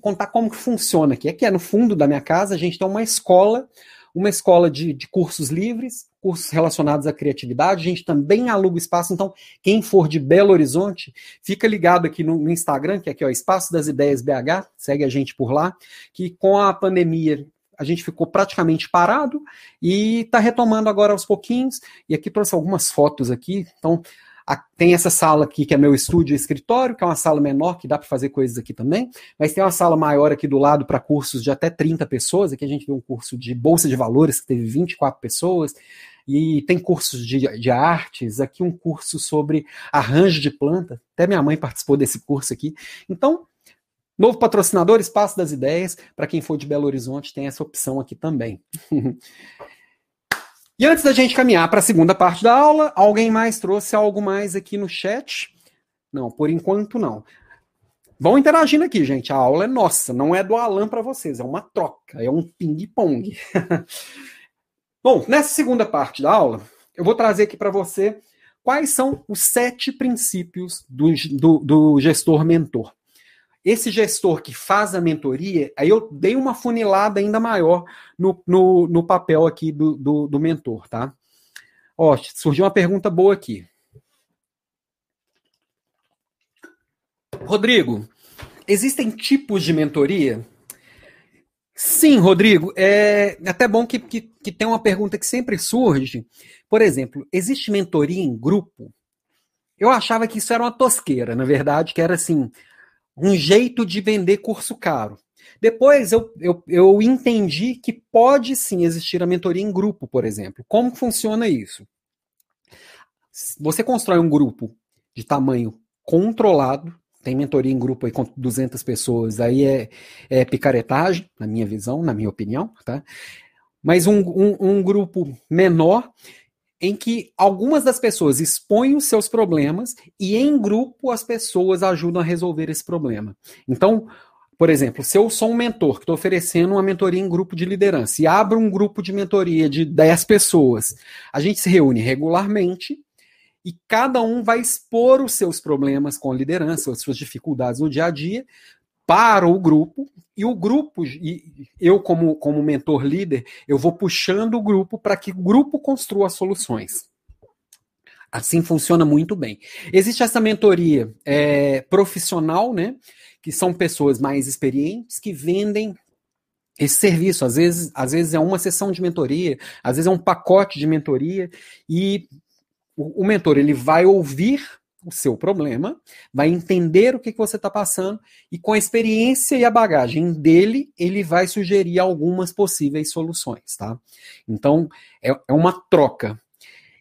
contar como que funciona aqui. Aqui é no fundo da minha casa, a gente tem uma escola uma escola de, de cursos livres, cursos relacionados à criatividade. A gente também aluga espaço, então quem for de Belo Horizonte, fica ligado aqui no, no Instagram, que é aqui, ó, Espaço das Ideias BH, segue a gente por lá, que com a pandemia a gente ficou praticamente parado e está retomando agora aos pouquinhos. E aqui trouxe algumas fotos aqui. Então, tem essa sala aqui que é meu estúdio e escritório, que é uma sala menor, que dá para fazer coisas aqui também, mas tem uma sala maior aqui do lado para cursos de até 30 pessoas. Aqui a gente tem um curso de Bolsa de Valores, que teve 24 pessoas, e tem cursos de, de artes, aqui um curso sobre arranjo de planta, até minha mãe participou desse curso aqui. Então, novo patrocinador, Espaço das Ideias, para quem for de Belo Horizonte, tem essa opção aqui também. E antes da gente caminhar para a segunda parte da aula, alguém mais trouxe algo mais aqui no chat? Não, por enquanto não. Vão interagindo aqui, gente. A aula é nossa, não é do Alan para vocês, é uma troca, é um ping-pong. Bom, nessa segunda parte da aula, eu vou trazer aqui para você quais são os sete princípios do, do, do gestor mentor esse gestor que faz a mentoria, aí eu dei uma funilada ainda maior no, no, no papel aqui do, do, do, mentor, tá? Ó, surgiu uma pergunta boa aqui. Rodrigo, existem tipos de mentoria? Sim, Rodrigo. É até bom que, que, que tem uma pergunta que sempre surge. Por exemplo, existe mentoria em grupo? Eu achava que isso era uma tosqueira, na verdade, que era assim, um jeito de vender curso caro. Depois eu, eu, eu entendi que pode sim existir a mentoria em grupo, por exemplo. Como funciona isso? Você constrói um grupo de tamanho controlado, tem mentoria em grupo aí com 200 pessoas, aí é, é picaretagem, na minha visão, na minha opinião, tá? Mas um, um, um grupo menor em que algumas das pessoas expõem os seus problemas e em grupo as pessoas ajudam a resolver esse problema. Então, por exemplo, se eu sou um mentor que estou oferecendo uma mentoria em grupo de liderança e abro um grupo de mentoria de 10 pessoas, a gente se reúne regularmente e cada um vai expor os seus problemas com a liderança, as suas dificuldades no dia a dia, para o grupo e o grupo e eu como como mentor líder eu vou puxando o grupo para que o grupo construa soluções. Assim funciona muito bem. Existe essa mentoria é, profissional né que são pessoas mais experientes que vendem esse serviço. Às vezes às vezes é uma sessão de mentoria às vezes é um pacote de mentoria e o, o mentor ele vai ouvir o seu problema, vai entender o que, que você está passando e com a experiência e a bagagem dele, ele vai sugerir algumas possíveis soluções, tá? Então, é, é uma troca.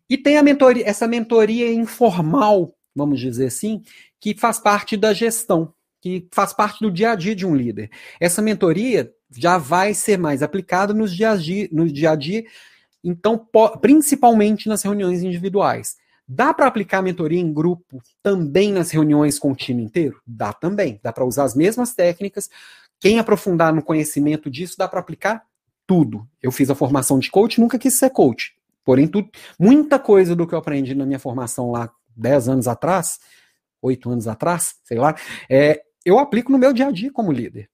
E tem a mentoria, essa mentoria informal, vamos dizer assim, que faz parte da gestão, que faz parte do dia a dia de um líder. Essa mentoria já vai ser mais aplicada nos dia a dia, no dia a dia então, principalmente nas reuniões individuais. Dá para aplicar a mentoria em grupo também nas reuniões com o time inteiro? Dá também. Dá para usar as mesmas técnicas. Quem aprofundar no conhecimento disso, dá para aplicar tudo. Eu fiz a formação de coach, nunca quis ser coach. Porém, muita coisa do que eu aprendi na minha formação lá 10 anos atrás, 8 anos atrás, sei lá, é, eu aplico no meu dia a dia como líder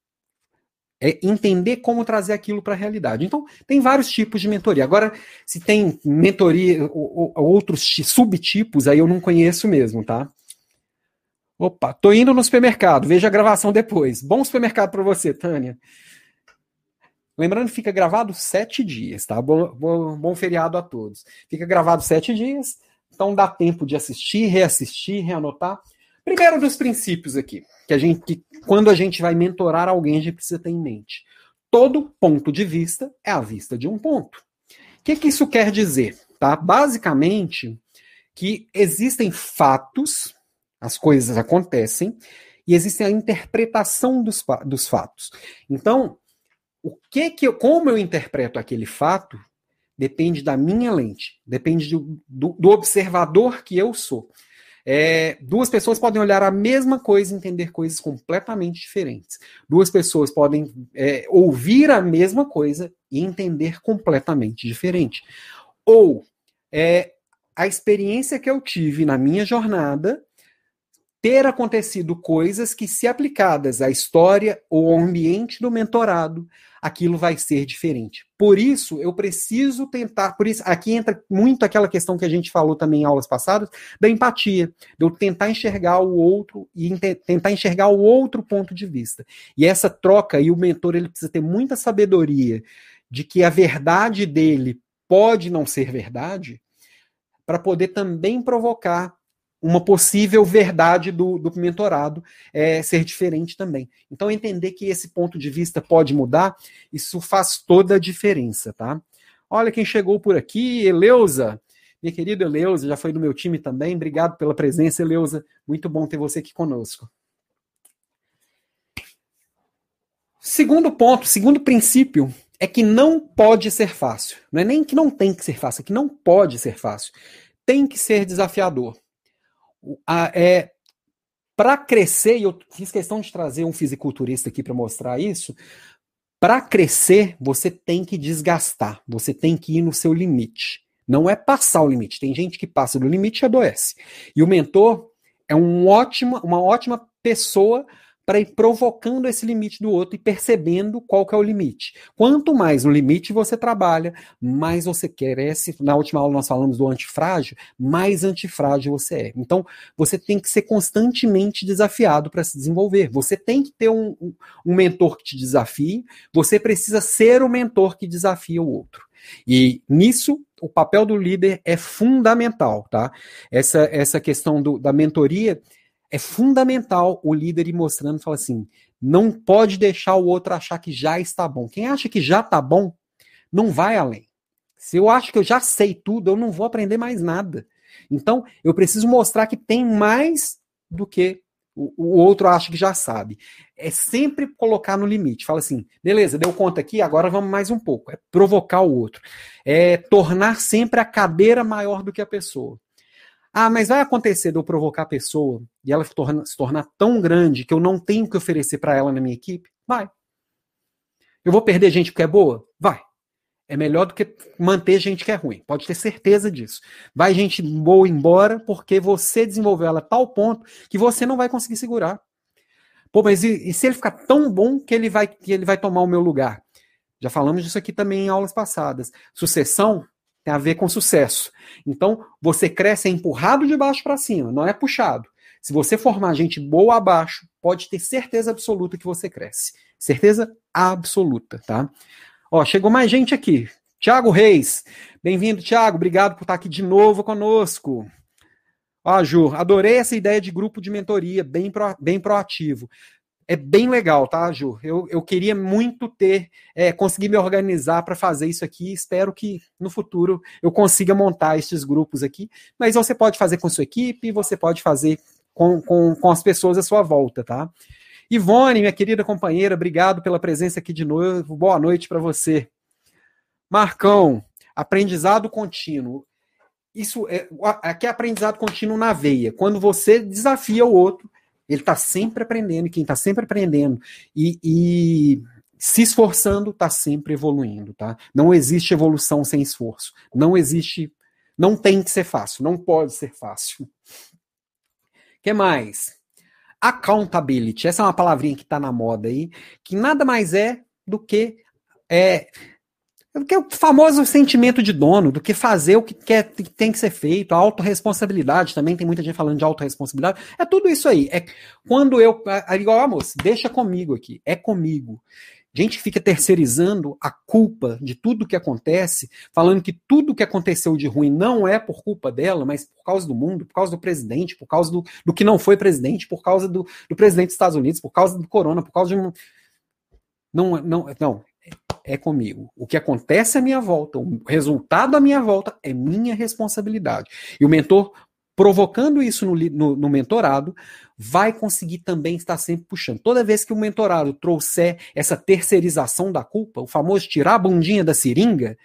é entender como trazer aquilo para a realidade. Então, tem vários tipos de mentoria. Agora, se tem mentoria, ou, ou, outros subtipos, aí eu não conheço mesmo, tá? Opa, tô indo no supermercado, veja a gravação depois. Bom supermercado para você, Tânia. Lembrando que fica gravado sete dias, tá? Bom, bom, bom feriado a todos. Fica gravado sete dias, então dá tempo de assistir, reassistir, reanotar. Primeiro dos princípios aqui, que a gente, que quando a gente vai mentorar alguém, a gente precisa ter em mente. Todo ponto de vista é a vista de um ponto. O que, que isso quer dizer? Tá? Basicamente, que existem fatos, as coisas acontecem, e existe a interpretação dos, dos fatos. Então, o que que eu, como eu interpreto aquele fato depende da minha lente, depende do, do, do observador que eu sou. É, duas pessoas podem olhar a mesma coisa e entender coisas completamente diferentes. Duas pessoas podem é, ouvir a mesma coisa e entender completamente diferente. Ou é, a experiência que eu tive na minha jornada ter acontecido coisas que, se aplicadas à história ou ao ambiente do mentorado, aquilo vai ser diferente. Por isso, eu preciso tentar. Por isso, aqui entra muito aquela questão que a gente falou também em aulas passadas, da empatia, de eu tentar enxergar o outro e tentar enxergar o outro ponto de vista. E essa troca, e o mentor ele precisa ter muita sabedoria de que a verdade dele pode não ser verdade, para poder também provocar uma possível verdade do, do mentorado é, ser diferente também. Então, entender que esse ponto de vista pode mudar, isso faz toda a diferença, tá? Olha quem chegou por aqui, Eleusa. Minha querida Eleusa, já foi do meu time também. Obrigado pela presença, Eleusa. Muito bom ter você aqui conosco. Segundo ponto, segundo princípio, é que não pode ser fácil. Não é nem que não tem que ser fácil, é que não pode ser fácil. Tem que ser desafiador é, para crescer, e eu fiz questão de trazer um fisiculturista aqui para mostrar isso, para crescer, você tem que desgastar, você tem que ir no seu limite. Não é passar o limite. Tem gente que passa do limite e adoece. E o mentor é um ótimo, uma ótima pessoa para ir provocando esse limite do outro e percebendo qual que é o limite. Quanto mais no limite você trabalha, mais você cresce. Na última aula nós falamos do antifrágil, mais antifrágil você é. Então, você tem que ser constantemente desafiado para se desenvolver. Você tem que ter um, um mentor que te desafie, você precisa ser o mentor que desafia o outro. E nisso, o papel do líder é fundamental, tá? Essa, essa questão do, da mentoria é fundamental o líder ir mostrando, fala assim, não pode deixar o outro achar que já está bom. Quem acha que já está bom, não vai além. Se eu acho que eu já sei tudo, eu não vou aprender mais nada. Então, eu preciso mostrar que tem mais do que o, o outro acha que já sabe. É sempre colocar no limite. Fala assim, beleza, deu conta aqui, agora vamos mais um pouco. É provocar o outro. É tornar sempre a cadeira maior do que a pessoa. Ah, mas vai acontecer de eu provocar a pessoa e ela se tornar, se tornar tão grande que eu não tenho que oferecer para ela na minha equipe? Vai. Eu vou perder gente que é boa? Vai. É melhor do que manter gente que é ruim. Pode ter certeza disso. Vai gente boa embora porque você desenvolveu ela a tal ponto que você não vai conseguir segurar. Pô, mas e, e se ele ficar tão bom que ele vai que ele vai tomar o meu lugar? Já falamos disso aqui também em aulas passadas. Sucessão tem a ver com sucesso. Então, você cresce é empurrado de baixo para cima, não é puxado. Se você formar gente boa abaixo, pode ter certeza absoluta que você cresce. Certeza absoluta, tá? Ó, chegou mais gente aqui. Tiago Reis. Bem-vindo, Tiago. Obrigado por estar aqui de novo conosco. Ó, Ju, adorei essa ideia de grupo de mentoria, bem, pro, bem proativo. É bem legal, tá, Ju? Eu, eu queria muito ter, é, conseguir me organizar para fazer isso aqui. Espero que no futuro eu consiga montar esses grupos aqui. Mas você pode fazer com sua equipe, você pode fazer com, com, com as pessoas à sua volta, tá? Ivone, minha querida companheira, obrigado pela presença aqui de novo. Boa noite para você. Marcão, aprendizado contínuo. Isso é, aqui é aprendizado contínuo na veia. Quando você desafia o outro, ele está sempre aprendendo, e quem está sempre aprendendo e, e se esforçando está sempre evoluindo, tá? Não existe evolução sem esforço. Não existe, não tem que ser fácil, não pode ser fácil. que mais? Accountability. Essa é uma palavrinha que está na moda aí, que nada mais é do que é, do que o famoso sentimento de dono, do que fazer o que, quer, que tem que ser feito, a autorresponsabilidade também, tem muita gente falando de autorresponsabilidade. É tudo isso aí. É quando eu. É igual, ah, moço, deixa comigo aqui, é comigo. Gente fica terceirizando a culpa de tudo que acontece, falando que tudo que aconteceu de ruim não é por culpa dela, mas por causa do mundo, por causa do presidente, por causa do, do que não foi presidente, por causa do, do presidente dos Estados Unidos, por causa do corona, por causa de um. Não, não, não é comigo. O que acontece à minha volta, o resultado à minha volta é minha responsabilidade. E o mentor, provocando isso no, no, no, mentorado, vai conseguir também estar sempre puxando. Toda vez que o mentorado trouxer essa terceirização da culpa, o famoso tirar a bundinha da seringa,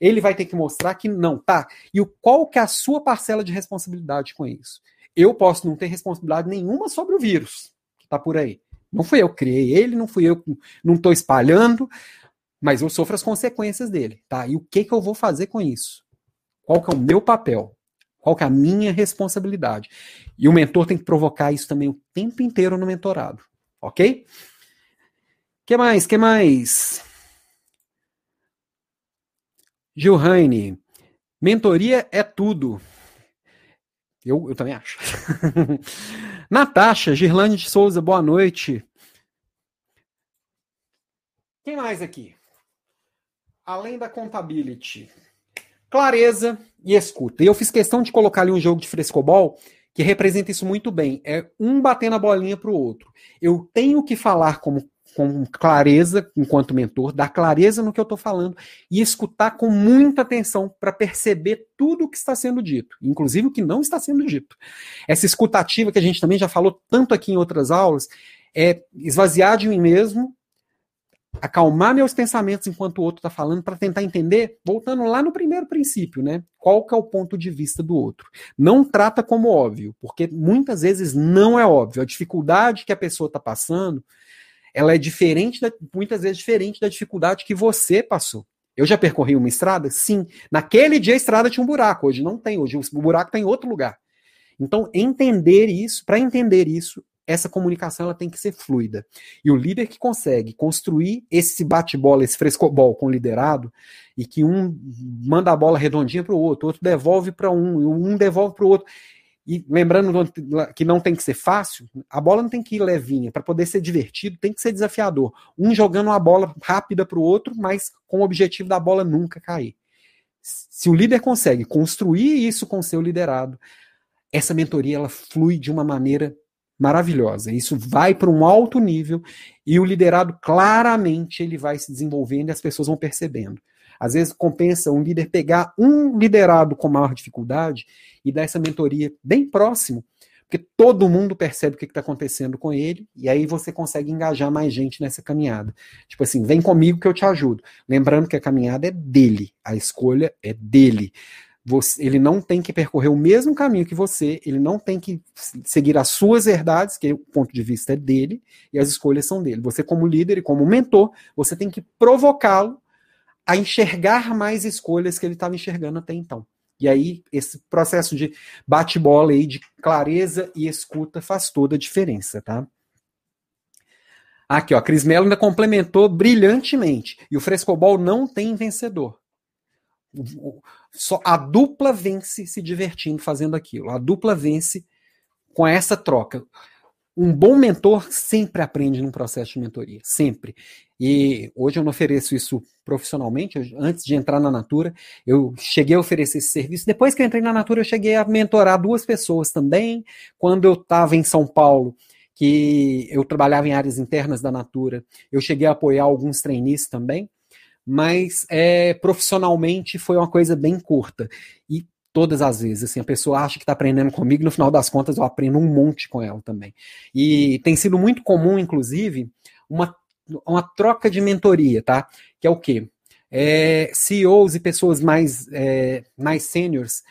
ele vai ter que mostrar que não, tá? E qual que é a sua parcela de responsabilidade com isso? Eu posso não ter responsabilidade nenhuma sobre o vírus que está por aí. Não fui eu que criei ele, não fui eu que não estou espalhando, mas eu sofro as consequências dele, tá? E o que que eu vou fazer com isso? Qual que é o meu papel? Qual que é a minha responsabilidade? E o mentor tem que provocar isso também o tempo inteiro no mentorado, ok? Que mais? Que mais? Gilraine, mentoria é tudo. Eu, eu também acho. Natasha, Girlane de Souza, boa noite. Quem mais aqui? Além da contability, clareza e escuta. E eu fiz questão de colocar ali um jogo de frescobol que representa isso muito bem. É um batendo a bolinha para o outro. Eu tenho que falar como, com clareza, enquanto mentor, dar clareza no que eu estou falando e escutar com muita atenção para perceber tudo o que está sendo dito, inclusive o que não está sendo dito. Essa escutativa que a gente também já falou tanto aqui em outras aulas é esvaziar de mim mesmo acalmar meus pensamentos enquanto o outro está falando para tentar entender, voltando lá no primeiro princípio, né? Qual que é o ponto de vista do outro? Não trata como óbvio, porque muitas vezes não é óbvio. A dificuldade que a pessoa está passando, ela é diferente, da, muitas vezes diferente da dificuldade que você passou. Eu já percorri uma estrada? Sim. Naquele dia a estrada tinha um buraco, hoje não tem, hoje o buraco está em outro lugar. Então, entender isso, para entender isso, essa comunicação ela tem que ser fluida. E o líder que consegue construir esse bate-bola, esse frescobol com o liderado, e que um manda a bola redondinha para o outro, outro devolve para um, um devolve para o outro. E lembrando que não tem que ser fácil, a bola não tem que ir levinha. Para poder ser divertido, tem que ser desafiador. Um jogando uma bola rápida para o outro, mas com o objetivo da bola nunca cair. Se o líder consegue construir isso com seu liderado, essa mentoria ela flui de uma maneira maravilhosa. Isso vai para um alto nível e o liderado claramente ele vai se desenvolvendo e as pessoas vão percebendo. Às vezes compensa um líder pegar um liderado com maior dificuldade e dar essa mentoria bem próximo, porque todo mundo percebe o que está acontecendo com ele e aí você consegue engajar mais gente nessa caminhada. Tipo assim, vem comigo que eu te ajudo. Lembrando que a caminhada é dele, a escolha é dele. Você, ele não tem que percorrer o mesmo caminho que você, ele não tem que seguir as suas verdades, que o ponto de vista é dele, e as escolhas são dele. Você, como líder e como mentor, você tem que provocá-lo a enxergar mais escolhas que ele estava enxergando até então. E aí, esse processo de bate-bola aí, de clareza e escuta faz toda a diferença, tá? Aqui, ó, a Cris Mello ainda complementou brilhantemente. E o frescobol não tem vencedor. Só a dupla vence se divertindo fazendo aquilo. A dupla vence com essa troca. um bom mentor sempre aprende num processo de mentoria, sempre. E hoje eu não ofereço isso profissionalmente. Eu, antes de entrar na Natura, eu cheguei a oferecer esse serviço. Depois que eu entrei na Natura, eu cheguei a mentorar duas pessoas também. Quando eu estava em São Paulo, que eu trabalhava em áreas internas da Natura, eu cheguei a apoiar alguns trainees também. Mas é, profissionalmente foi uma coisa bem curta. E todas as vezes. Assim, a pessoa acha que está aprendendo comigo, no final das contas eu aprendo um monte com ela também. E tem sido muito comum, inclusive, uma, uma troca de mentoria, tá? Que é o quê? É, CEOs e pessoas mais, é, mais seniors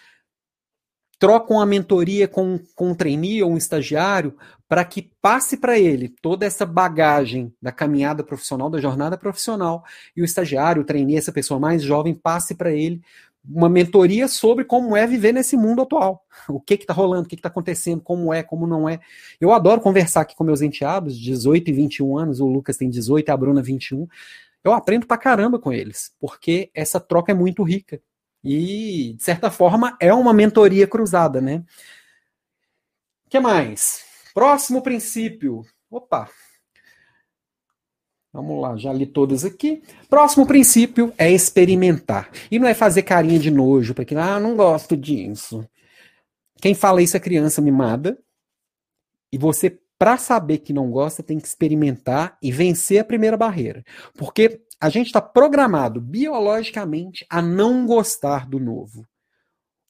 trocam a mentoria com, com um trainee ou um estagiário para que passe para ele toda essa bagagem da caminhada profissional, da jornada profissional, e o estagiário, o trainee, essa pessoa mais jovem, passe para ele uma mentoria sobre como é viver nesse mundo atual. O que está rolando, o que está acontecendo, como é, como não é. Eu adoro conversar aqui com meus enteados, 18 e 21 anos, o Lucas tem 18 e a Bruna 21. Eu aprendo pra caramba com eles, porque essa troca é muito rica. E, de certa forma, é uma mentoria cruzada, né? O que mais? Próximo princípio. Opa, Vamos lá, já li todas aqui. Próximo princípio é experimentar. E não é fazer carinha de nojo, porque, ah, não gosto disso. Quem fala isso é criança mimada. E você, para saber que não gosta, tem que experimentar e vencer a primeira barreira. Porque a gente está programado biologicamente a não gostar do novo.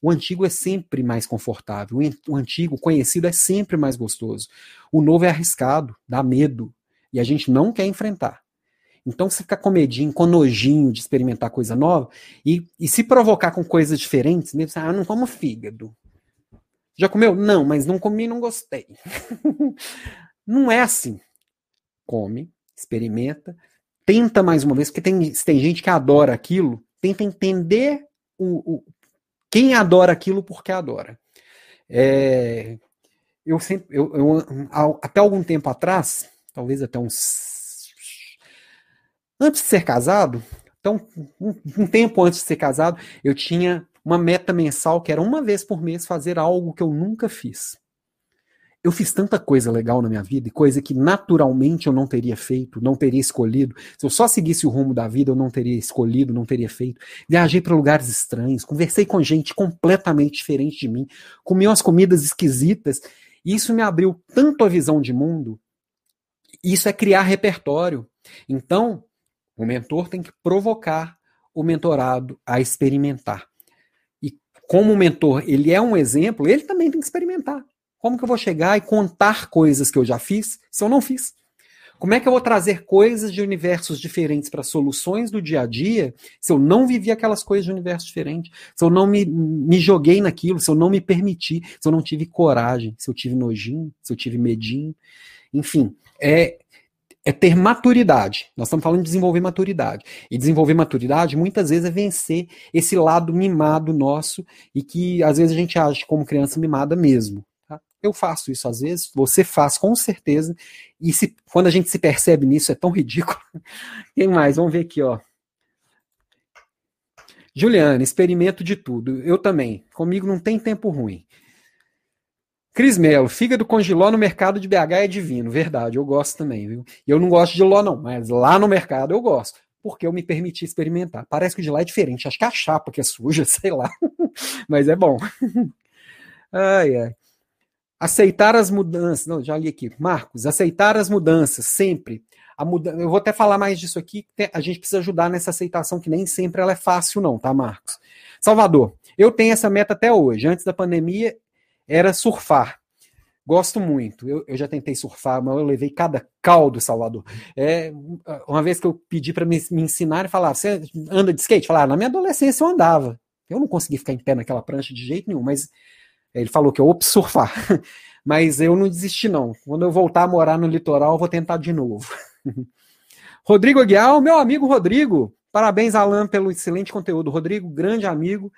O antigo é sempre mais confortável. O antigo, conhecido, é sempre mais gostoso. O novo é arriscado, dá medo, e a gente não quer enfrentar. Então você fica com medinho, com nojinho de experimentar coisa nova e, e se provocar com coisas diferentes, mesmo assim, ah, não como fígado. Já comeu? Não, mas não comi, não gostei. não é assim. Come, experimenta, tenta mais uma vez, porque tem, tem gente que adora aquilo, tenta entender o, o quem adora aquilo porque adora. É, eu sempre, eu, eu, até algum tempo atrás, talvez até uns. Antes de ser casado, então, um, um tempo antes de ser casado, eu tinha uma meta mensal que era uma vez por mês fazer algo que eu nunca fiz. Eu fiz tanta coisa legal na minha vida, e coisa que naturalmente eu não teria feito, não teria escolhido. Se eu só seguisse o rumo da vida, eu não teria escolhido, não teria feito. Viajei para lugares estranhos, conversei com gente completamente diferente de mim, comi umas comidas esquisitas, e isso me abriu tanto a visão de mundo isso é criar repertório. Então, o mentor tem que provocar o mentorado a experimentar. E como o mentor ele é um exemplo, ele também tem que experimentar. Como que eu vou chegar e contar coisas que eu já fiz se eu não fiz? Como é que eu vou trazer coisas de universos diferentes para soluções do dia a dia se eu não vivi aquelas coisas de universo diferente? Se eu não me, me joguei naquilo, se eu não me permiti, se eu não tive coragem, se eu tive nojinho, se eu tive medinho. Enfim, é, é ter maturidade. Nós estamos falando de desenvolver maturidade. E desenvolver maturidade muitas vezes é vencer esse lado mimado nosso e que às vezes a gente age como criança mimada mesmo. Eu faço isso às vezes, você faz com certeza. E se, quando a gente se percebe nisso é tão ridículo. Quem mais? Vamos ver aqui, ó. Juliana, experimento de tudo. Eu também. Comigo não tem tempo ruim. Cris Melo, fígado com giló no mercado de BH é divino, verdade, eu gosto também, viu? E eu não gosto de giló não, mas lá no mercado eu gosto, porque eu me permiti experimentar. Parece que o de lá é diferente, acho que é a chapa que é suja, sei lá, mas é bom. ai, ai. Aceitar as mudanças, não, já li aqui, Marcos, aceitar as mudanças, sempre. Muda... Eu vou até falar mais disso aqui, a gente precisa ajudar nessa aceitação, que nem sempre ela é fácil não, tá, Marcos? Salvador, eu tenho essa meta até hoje, antes da pandemia era surfar. Gosto muito. Eu, eu já tentei surfar, mas eu levei cada caldo, Salvador. É, uma vez que eu pedi para me, me ensinar e falar, você anda de skate? Falar, ah, na minha adolescência eu andava. Eu não consegui ficar em pé naquela prancha de jeito nenhum, mas ele falou que eu opto surfar. mas eu não desisti, não. Quando eu voltar a morar no litoral, eu vou tentar de novo. Rodrigo Aguiar, meu amigo Rodrigo. Parabéns, Alan, pelo excelente conteúdo. Rodrigo, grande amigo,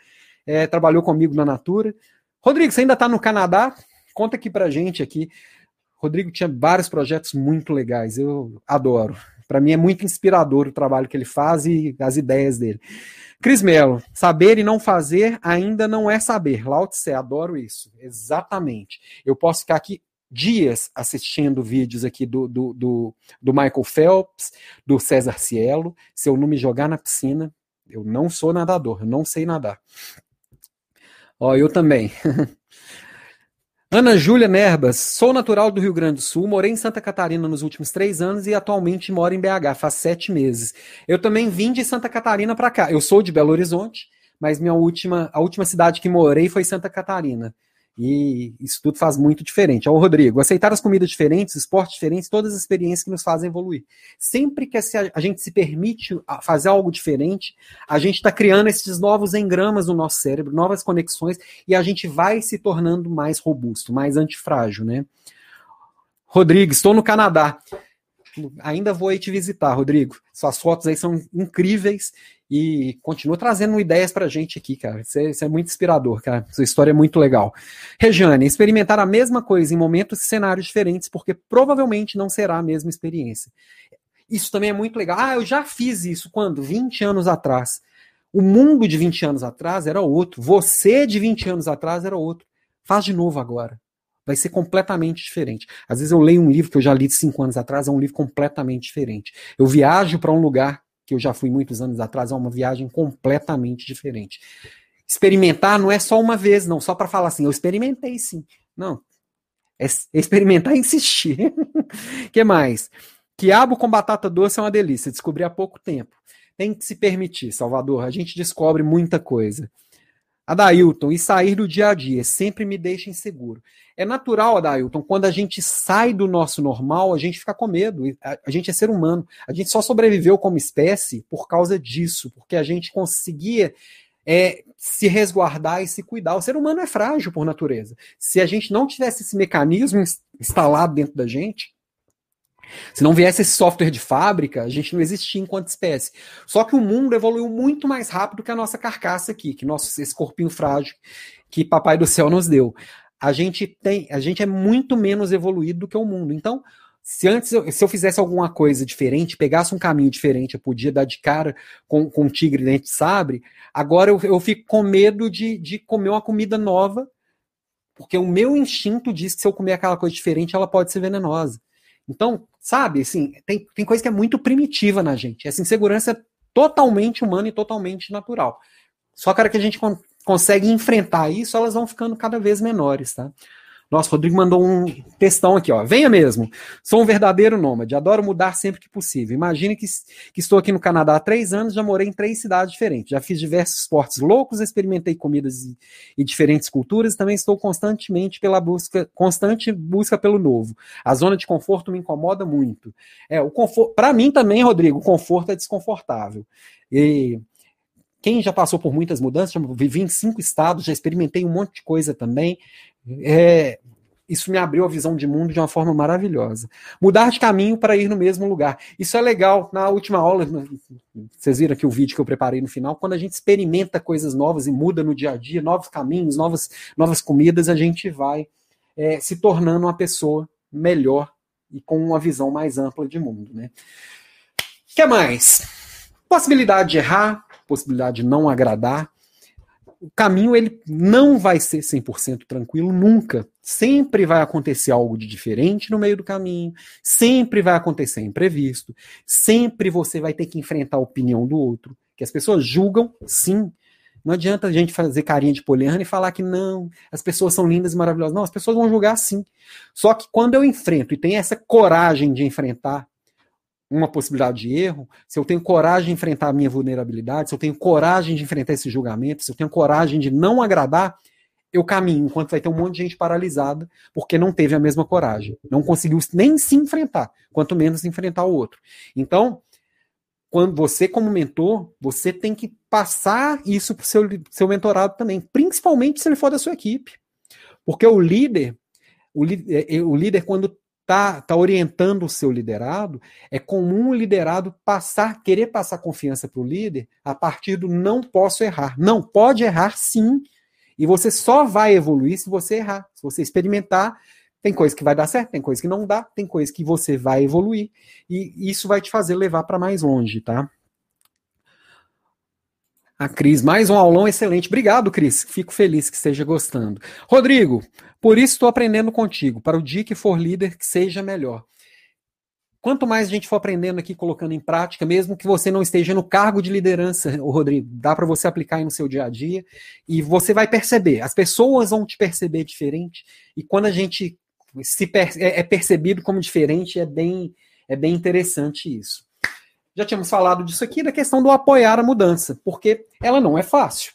é, trabalhou comigo na Natura. Rodrigo, você ainda está no Canadá? Conta aqui pra gente aqui. Rodrigo tinha vários projetos muito legais, eu adoro. Para mim é muito inspirador o trabalho que ele faz e as ideias dele. Cris Mello, saber e não fazer ainda não é saber. Lao Tse, adoro isso. Exatamente. Eu posso ficar aqui dias assistindo vídeos aqui do, do, do, do Michael Phelps, do César Cielo. Se eu não me jogar na piscina, eu não sou nadador, eu não sei nadar. Ó, eu também. Ana Júlia Nerbas, sou natural do Rio Grande do Sul, morei em Santa Catarina nos últimos três anos e atualmente moro em BH, faz sete meses. Eu também vim de Santa Catarina para cá. Eu sou de Belo Horizonte, mas minha última, a última cidade que morei foi Santa Catarina. E isso tudo faz muito diferente. Ao Rodrigo, aceitar as comidas diferentes, esportes diferentes, todas as experiências que nos fazem evoluir. Sempre que a gente se permite fazer algo diferente, a gente está criando esses novos engramas no nosso cérebro, novas conexões, e a gente vai se tornando mais robusto, mais antifrágil, né? Rodrigo, estou no Canadá. Ainda vou aí te visitar, Rodrigo. Suas fotos aí são incríveis e continua trazendo ideias pra gente aqui, cara. Isso é, isso é, muito inspirador, cara. Sua história é muito legal. Rejane, experimentar a mesma coisa em momentos e cenários diferentes, porque provavelmente não será a mesma experiência. Isso também é muito legal. Ah, eu já fiz isso quando? 20 anos atrás. O mundo de 20 anos atrás era outro. Você de 20 anos atrás era outro. Faz de novo agora. Vai ser completamente diferente. Às vezes eu leio um livro que eu já li 5 anos atrás, é um livro completamente diferente. Eu viajo para um lugar que eu já fui muitos anos atrás, é uma viagem completamente diferente. Experimentar não é só uma vez, não, só para falar assim, eu experimentei sim. Não. É experimentar e insistir. que mais? Quiabo com batata doce é uma delícia, descobri há pouco tempo. Tem que se permitir, Salvador, a gente descobre muita coisa. Adailton, e sair do dia a dia sempre me deixa inseguro. É natural, Adailton, quando a gente sai do nosso normal, a gente fica com medo. A, gente é ser humano. A gente só sobreviveu como espécie por causa disso, porque a gente conseguia é, se resguardar e se cuidar. O ser humano é frágil por natureza. Se a gente não tivesse esse mecanismo instalado dentro da gente, se não viesse esse software de fábrica, a gente não existia enquanto espécie. Só que o mundo evoluiu muito mais rápido que a nossa carcaça aqui, que nosso esse corpinho frágil que papai do céu nos deu. A gente tem, a gente é muito menos evoluído do que o mundo. Então, se antes eu, se eu fizesse alguma coisa diferente, pegasse um caminho diferente, eu podia dar de cara com, com um tigre dente de sabre, agora eu, eu fico com medo de, de comer uma comida nova, porque o meu instinto diz que se eu comer aquela coisa diferente, ela pode ser venenosa. Então, sabe, assim, tem, tem coisa que é muito primitiva na gente. Essa insegurança é totalmente humana e totalmente natural. Só que a hora que a gente con consegue enfrentar isso, elas vão ficando cada vez menores, tá? Nossa, Rodrigo mandou um textão aqui, ó. Venha mesmo. Sou um verdadeiro nômade. Adoro mudar sempre que possível. Imagine que, que estou aqui no Canadá há três anos, já morei em três cidades diferentes. Já fiz diversos esportes loucos, experimentei comidas e, e diferentes culturas. Também estou constantemente pela busca, constante busca pelo novo. A zona de conforto me incomoda muito. É, o conforto. Para mim também, Rodrigo, o conforto é desconfortável. E quem já passou por muitas mudanças, já vivi em cinco estados, já experimentei um monte de coisa também. É, isso me abriu a visão de mundo de uma forma maravilhosa. Mudar de caminho para ir no mesmo lugar. Isso é legal. Na última aula, vocês viram aqui o vídeo que eu preparei no final, quando a gente experimenta coisas novas e muda no dia a dia, novos caminhos, novas, novas comidas, a gente vai é, se tornando uma pessoa melhor e com uma visão mais ampla de mundo. Né? O que mais? Possibilidade de errar, possibilidade de não agradar, o caminho ele não vai ser 100% tranquilo nunca. Sempre vai acontecer algo de diferente no meio do caminho, sempre vai acontecer imprevisto, sempre você vai ter que enfrentar a opinião do outro, que as pessoas julgam, sim. Não adianta a gente fazer carinha de poliana e falar que não, as pessoas são lindas e maravilhosas. Não, as pessoas vão julgar sim. Só que quando eu enfrento e tenho essa coragem de enfrentar uma possibilidade de erro, se eu tenho coragem de enfrentar a minha vulnerabilidade, se eu tenho coragem de enfrentar esse julgamento, se eu tenho coragem de não agradar, eu caminho, enquanto vai ter um monte de gente paralisada, porque não teve a mesma coragem. Não conseguiu nem se enfrentar, quanto menos enfrentar o outro. Então, quando você, como mentor, você tem que passar isso para o seu, seu mentorado também, principalmente se ele for da sua equipe. Porque o líder, o, é, o líder, quando está tá orientando o seu liderado, é comum o liderado passar, querer passar confiança para o líder a partir do não posso errar. Não, pode errar sim, e você só vai evoluir se você errar. Se você experimentar, tem coisa que vai dar certo, tem coisa que não dá, tem coisa que você vai evoluir, e isso vai te fazer levar para mais longe, tá? A Cris, mais um aulão excelente. Obrigado, Cris. Fico feliz que esteja gostando. Rodrigo, por isso estou aprendendo contigo. Para o dia que for líder, que seja melhor. Quanto mais a gente for aprendendo aqui, colocando em prática, mesmo que você não esteja no cargo de liderança, Rodrigo, dá para você aplicar aí no seu dia a dia e você vai perceber. As pessoas vão te perceber diferente e quando a gente se per é, é percebido como diferente, é bem, é bem interessante isso. Já tínhamos falado disso aqui, da questão do apoiar a mudança, porque ela não é fácil.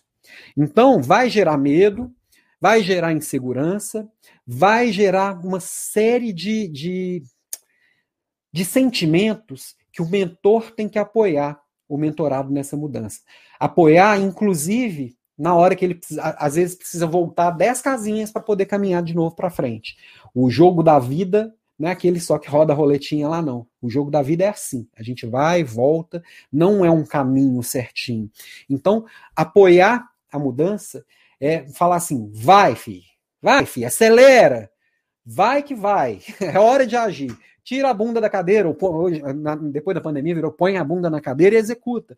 Então, vai gerar medo, vai gerar insegurança, vai gerar uma série de, de, de sentimentos que o mentor tem que apoiar o mentorado nessa mudança. Apoiar, inclusive, na hora que ele às vezes precisa voltar 10 casinhas para poder caminhar de novo para frente. O jogo da vida não é aquele só que roda a roletinha lá, não. O jogo da vida é assim. A gente vai, volta, não é um caminho certinho. Então, apoiar a mudança é falar assim: vai, filho, vai, filho, acelera, vai que vai, é hora de agir. Tira a bunda da cadeira, ou, hoje, depois da pandemia virou põe a bunda na cadeira e executa.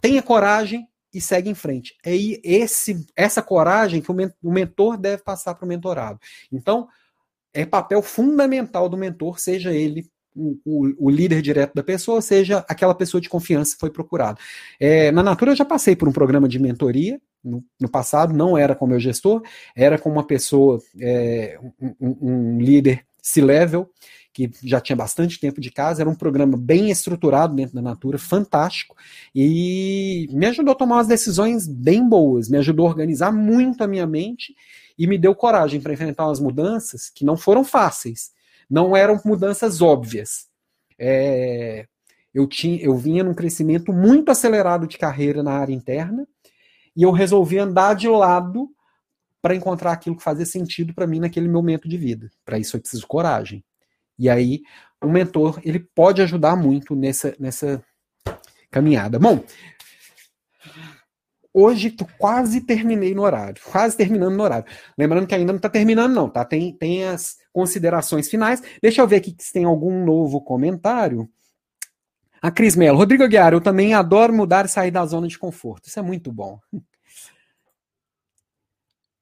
Tenha coragem e segue em frente. É esse, essa coragem que o mentor deve passar para o mentorado. Então, é papel fundamental do mentor, seja ele o, o, o, líder direto da pessoa, seja aquela pessoa de confiança que foi procurada. É, na Natura eu já passei por um programa de mentoria no, no passado, não era com meu gestor, era com uma pessoa, é, um, um, líder C-level, que já tinha bastante tempo de casa, era um programa bem estruturado dentro da Natura, fantástico, e me ajudou a tomar umas decisões bem boas, me ajudou a organizar muito a minha mente e me deu coragem para enfrentar umas mudanças que não foram fáceis, não eram mudanças óbvias. É, eu, tinha, eu vinha num crescimento muito acelerado de carreira na área interna e eu resolvi andar de lado para encontrar aquilo que fazia sentido para mim naquele momento de vida. Para isso eu preciso coragem. E aí, o mentor ele pode ajudar muito nessa, nessa caminhada. Bom, Hoje quase terminei no horário, quase terminando no horário. Lembrando que ainda não está terminando, não, tá? Tem, tem as considerações finais. Deixa eu ver aqui se tem algum novo comentário. A Cris Mello. Rodrigo Aguiar, eu também adoro mudar e sair da zona de conforto. Isso é muito bom.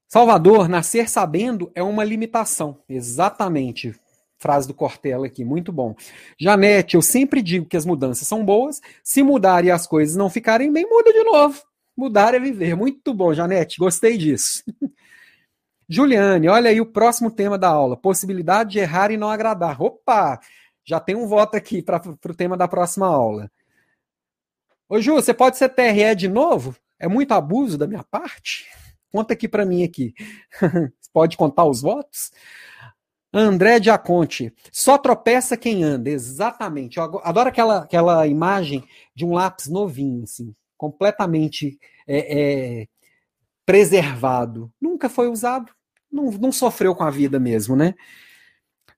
Salvador, nascer sabendo é uma limitação. Exatamente. Frase do Cortella aqui, muito bom. Janete, eu sempre digo que as mudanças são boas. Se mudarem e as coisas não ficarem bem, muda de novo. Mudar é viver. Muito bom, Janete. Gostei disso. Juliane, olha aí o próximo tema da aula: possibilidade de errar e não agradar. Opa! Já tem um voto aqui para o tema da próxima aula. Ô, Ju, você pode ser TRE de novo? É muito abuso da minha parte? Conta aqui para mim aqui. pode contar os votos? André Diaconte, só tropeça quem anda, exatamente. Eu adoro aquela, aquela imagem de um lápis novinho, assim, completamente é, é, preservado, nunca foi usado, não, não sofreu com a vida mesmo, né?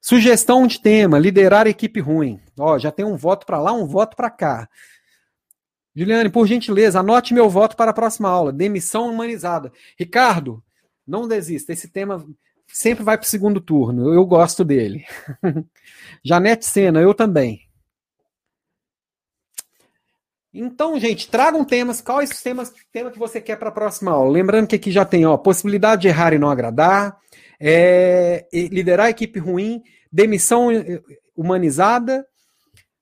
Sugestão de tema: liderar equipe ruim. Ó, já tem um voto para lá, um voto para cá. Juliane, por gentileza, anote meu voto para a próxima aula. Demissão humanizada. Ricardo, não desista. Esse tema sempre vai para o segundo turno. Eu gosto dele. Janete Sena, eu também. Então, gente, tragam temas. Quais os temas tema que você quer para a próxima aula? Lembrando que aqui já tem ó, possibilidade de errar e não agradar, é, liderar a equipe ruim, demissão eh, humanizada.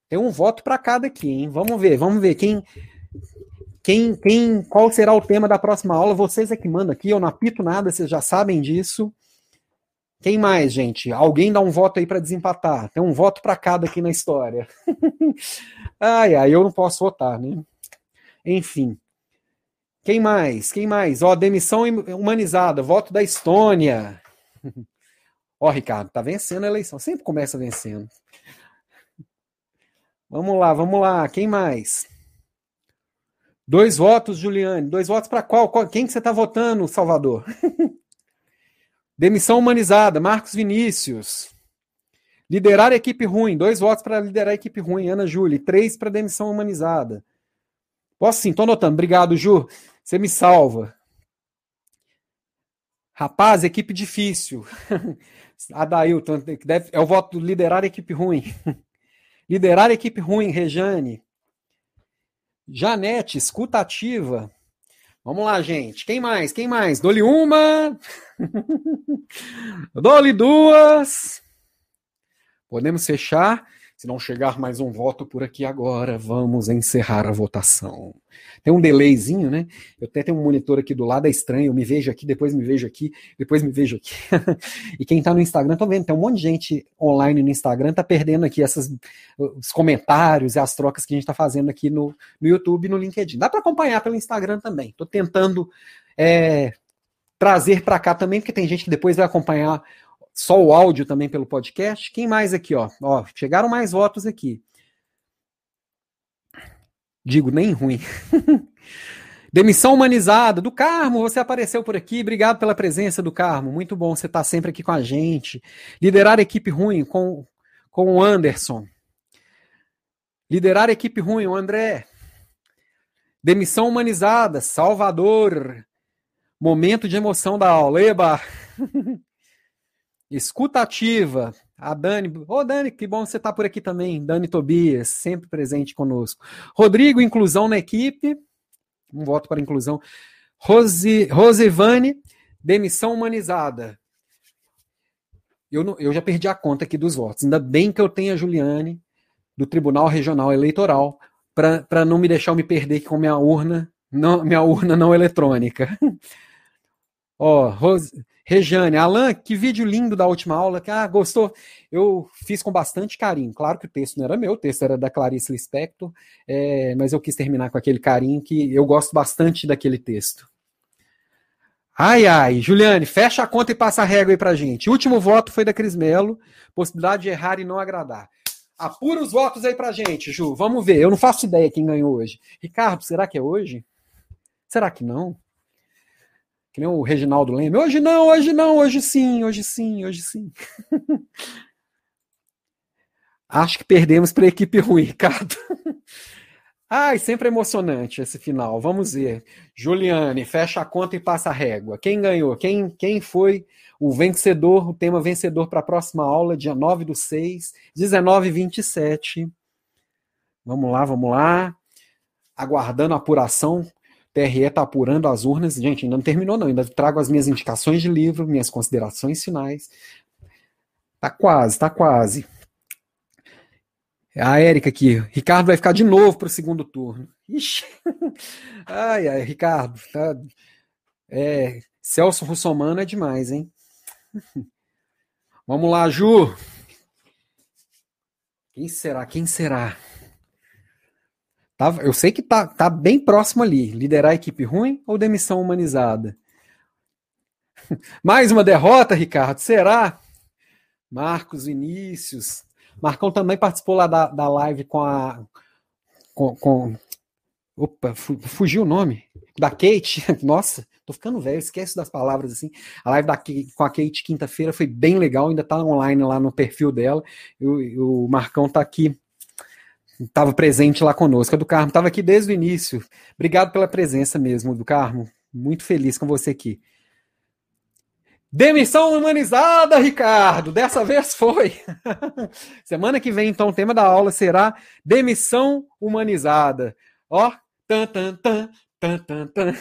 Tem um voto para cada aqui, hein? Vamos ver, vamos ver quem, quem, quem, qual será o tema da próxima aula. Vocês é que mandam aqui, eu não apito nada, vocês já sabem disso. Quem mais, gente? Alguém dá um voto aí para desempatar. Tem um voto para cada aqui na história. ai, ai, eu não posso votar, né? Enfim. Quem mais? Quem mais? Ó, demissão humanizada, voto da Estônia. Ó, Ricardo, tá vencendo a eleição. Sempre começa vencendo. Vamos lá, vamos lá. Quem mais? Dois votos, Juliane. Dois votos para qual? Quem que você está votando, Salvador? Demissão humanizada, Marcos Vinícius. Liderar a equipe ruim, dois votos para liderar a equipe ruim, Ana Júlia, três para demissão humanizada. Posso sim, tô anotando. Obrigado, Ju. Você me salva. Rapaz, equipe difícil. Adailton, deve, é o voto liderar a equipe ruim. liderar equipe ruim, Rejane. Janete, escuta ativa. Vamos lá, gente. Quem mais? Quem mais? Dole uma. Dole duas. Podemos fechar. Se não chegar mais um voto por aqui agora, vamos encerrar a votação. Tem um delayzinho, né? Eu até tenho um monitor aqui do lado, é estranho. Eu me vejo aqui, depois me vejo aqui, depois me vejo aqui. e quem tá no Instagram, tô vendo, tem um monte de gente online no Instagram, tá perdendo aqui essas, os comentários e as trocas que a gente tá fazendo aqui no, no YouTube e no LinkedIn. Dá para acompanhar pelo Instagram também. Tô tentando é, trazer para cá também, porque tem gente que depois vai acompanhar só o áudio também pelo podcast. Quem mais aqui, ó? ó chegaram mais votos aqui. Digo, nem ruim. Demissão humanizada do Carmo, você apareceu por aqui. Obrigado pela presença do Carmo. Muito bom você estar sempre aqui com a gente. Liderar equipe ruim com, com o Anderson. Liderar equipe ruim, o André. Demissão humanizada, Salvador. Momento de emoção da aula. Eba! Escutativa. A Dani. Ô, oh, Dani, que bom você estar tá por aqui também. Dani Tobias, sempre presente conosco. Rodrigo, inclusão na equipe. Um voto para inclusão. Rose, Rosevane, demissão humanizada. Eu, não, eu já perdi a conta aqui dos votos. Ainda bem que eu tenho a Juliane, do Tribunal Regional Eleitoral, para não me deixar me perder com minha urna, não, minha urna não eletrônica. Ó, oh, Rose. Rejane, Alan, que vídeo lindo da última aula. Ah, gostou? Eu fiz com bastante carinho. Claro que o texto não era meu, o texto era da Clarice Lispector, é, mas eu quis terminar com aquele carinho que eu gosto bastante daquele texto. Ai, ai, Juliane, fecha a conta e passa a régua aí pra gente. O último voto foi da Cris Melo, possibilidade de errar e não agradar. Apura os votos aí pra gente, Ju. Vamos ver. Eu não faço ideia quem ganhou hoje. Ricardo, será que é hoje? Será que não? Que nem o Reginaldo Leme. Hoje não, hoje não, hoje sim, hoje sim, hoje sim. Acho que perdemos para a equipe ruim, Ricardo. Ai, sempre emocionante esse final. Vamos ver. Juliane, fecha a conta e passa a régua. Quem ganhou? Quem, quem foi o vencedor, o tema vencedor para a próxima aula, dia 9 do 6, 19 27. Vamos lá, vamos lá. Aguardando a apuração TRE está apurando as urnas. Gente, ainda não terminou, não. Ainda trago as minhas indicações de livro, minhas considerações finais. Tá quase, tá quase. A Érica aqui. Ricardo vai ficar de novo para o segundo turno. Ixi. Ai, ai, Ricardo. Tá... É, Celso Russomano é demais, hein? Vamos lá, Ju. Quem será? Quem será? Tá, eu sei que tá, tá bem próximo ali. Liderar a equipe ruim ou demissão humanizada? Mais uma derrota, Ricardo? Será? Marcos Vinícius. Marcão também participou lá da, da live com a. Com, com, opa, fugiu o nome. Da Kate. Nossa, tô ficando velho, esquece das palavras assim. A live da, com a Kate quinta-feira foi bem legal, ainda tá online lá no perfil dela. E o Marcão tá aqui estava presente lá conosco. Do Carmo estava aqui desde o início. Obrigado pela presença mesmo, do Carmo. Muito feliz com você aqui. Demissão humanizada, Ricardo. Dessa vez foi. Semana que vem, então, o tema da aula será demissão humanizada. Ó, tan, tan, tan, tan, tan, tan.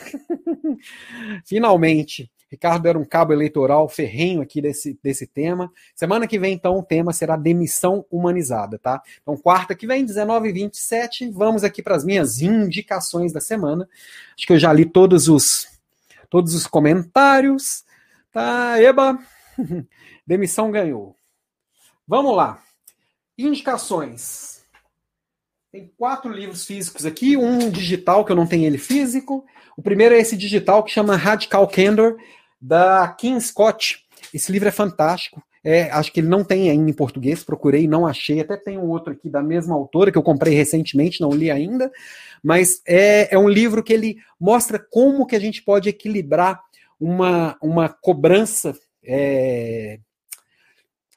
Finalmente. Ricardo era um cabo eleitoral ferrenho aqui desse, desse tema. Semana que vem, então, o tema será demissão humanizada, tá? Então, quarta que vem, 19 e 27, vamos aqui para as minhas indicações da semana. Acho que eu já li todos os, todos os comentários. Tá, eba! Demissão ganhou. Vamos lá. Indicações. Tem quatro livros físicos aqui, um digital que eu não tenho ele físico. O primeiro é esse digital que chama Radical Candor, da Kim Scott. Esse livro é fantástico. É, acho que ele não tem ainda em português, procurei, não achei. Até tem um outro aqui da mesma autora que eu comprei recentemente, não li ainda. Mas é, é um livro que ele mostra como que a gente pode equilibrar uma, uma cobrança. É,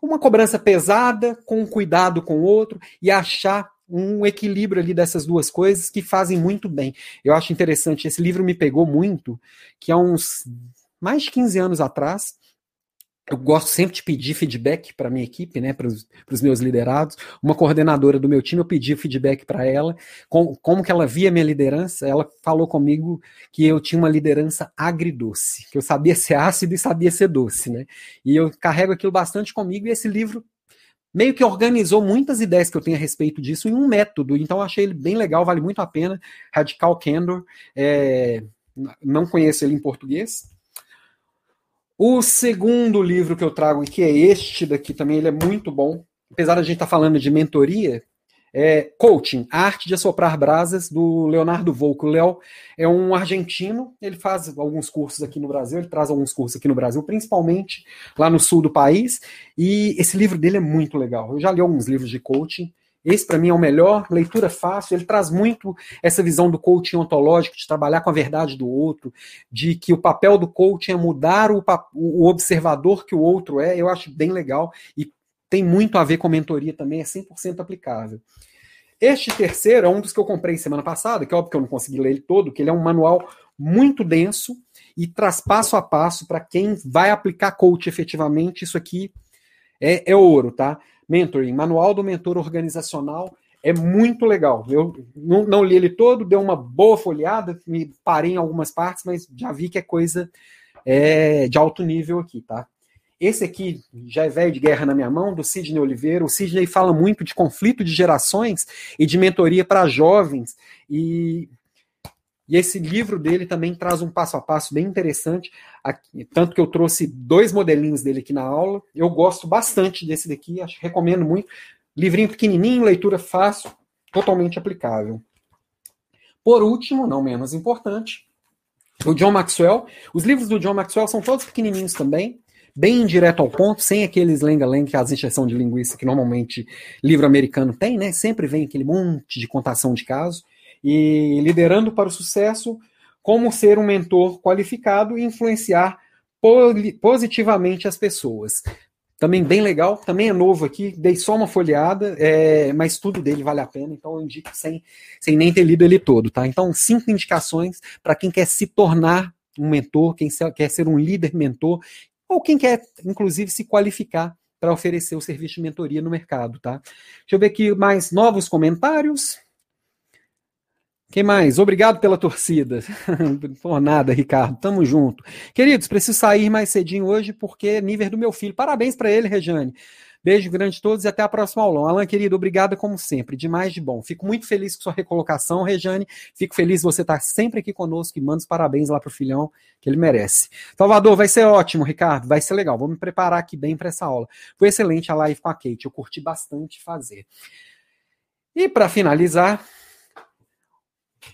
uma cobrança pesada, com cuidado com o outro, e achar um equilíbrio ali dessas duas coisas que fazem muito bem. Eu acho interessante, esse livro me pegou muito, que há uns mais de 15 anos atrás, eu gosto sempre de pedir feedback para minha equipe, né, para os meus liderados. Uma coordenadora do meu time, eu pedi feedback para ela, com, como que ela via minha liderança. Ela falou comigo que eu tinha uma liderança agridoce, que eu sabia ser ácido e sabia ser doce, né? E eu carrego aquilo bastante comigo e esse livro meio que organizou muitas ideias que eu tenho a respeito disso em um método. Então achei ele bem legal, vale muito a pena. Radical Candor, é, não conheço ele em português, o segundo livro que eu trago, que é este daqui também, ele é muito bom. Apesar da gente estar tá falando de mentoria, é Coaching, a arte de assoprar brasas, do Leonardo Volco. O Léo é um argentino, ele faz alguns cursos aqui no Brasil, ele traz alguns cursos aqui no Brasil, principalmente lá no sul do país, e esse livro dele é muito legal. Eu já li alguns livros de coaching, esse, para mim, é o melhor, leitura fácil. Ele traz muito essa visão do coaching ontológico, de trabalhar com a verdade do outro, de que o papel do coaching é mudar o, o observador que o outro é. Eu acho bem legal e tem muito a ver com mentoria também, é 100% aplicável. Este terceiro é um dos que eu comprei semana passada, que é óbvio que eu não consegui ler ele todo, que ele é um manual muito denso e traz passo a passo para quem vai aplicar coach efetivamente. Isso aqui é, é ouro, tá? Mentoring, Manual do Mentor Organizacional, é muito legal. Eu não, não, li ele todo, dei uma boa folheada, me parei em algumas partes, mas já vi que é coisa é, de alto nível aqui, tá? Esse aqui já é velho de guerra na minha mão, do Sidney Oliveira. O Sidney fala muito de conflito de gerações e de mentoria para jovens. E e esse livro dele também traz um passo a passo bem interessante, aqui, tanto que eu trouxe dois modelinhos dele aqui na aula. Eu gosto bastante desse daqui, acho, recomendo muito. Livrinho pequenininho, leitura fácil, totalmente aplicável. Por último, não menos importante, o John Maxwell. Os livros do John Maxwell são todos pequenininhos também, bem direto ao ponto, sem aqueles lenga-lenga, as injeção de linguiça que normalmente livro americano tem, né? Sempre vem aquele monte de contação de caso e liderando para o sucesso, como ser um mentor qualificado e influenciar positivamente as pessoas. Também bem legal, também é novo aqui, dei só uma folheada, é, mas tudo dele vale a pena, então eu indico sem, sem nem ter lido ele todo, tá? Então, cinco indicações para quem quer se tornar um mentor, quem quer ser um líder mentor, ou quem quer, inclusive, se qualificar para oferecer o serviço de mentoria no mercado, tá? Deixa eu ver aqui mais novos comentários. Quem mais? Obrigado pela torcida. Por nada, Ricardo. Tamo junto. Queridos, preciso sair mais cedinho hoje porque é nível do meu filho. Parabéns para ele, Rejane. Beijo grande a todos e até a próxima aula. Alan, querido, obrigado como sempre. Demais de bom. Fico muito feliz com sua recolocação, Rejane. Fico feliz você estar sempre aqui conosco e manda os parabéns lá pro filhão, que ele merece. Salvador, vai ser ótimo, Ricardo. Vai ser legal. Vou me preparar aqui bem para essa aula. Foi excelente a live com a Kate. Eu curti bastante fazer. E para finalizar,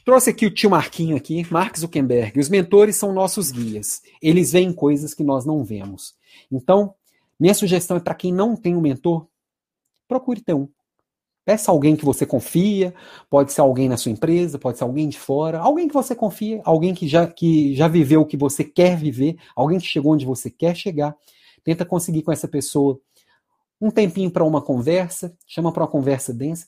Trouxe aqui o tio Marquinho aqui, Mark Zuckerberg. Os mentores são nossos guias. Eles veem coisas que nós não vemos. Então, minha sugestão é para quem não tem um mentor, procure ter um. Peça alguém que você confia, pode ser alguém na sua empresa, pode ser alguém de fora, alguém que você confia, alguém que já, que já viveu o que você quer viver, alguém que chegou onde você quer chegar. Tenta conseguir com essa pessoa um tempinho para uma conversa, chama para uma conversa densa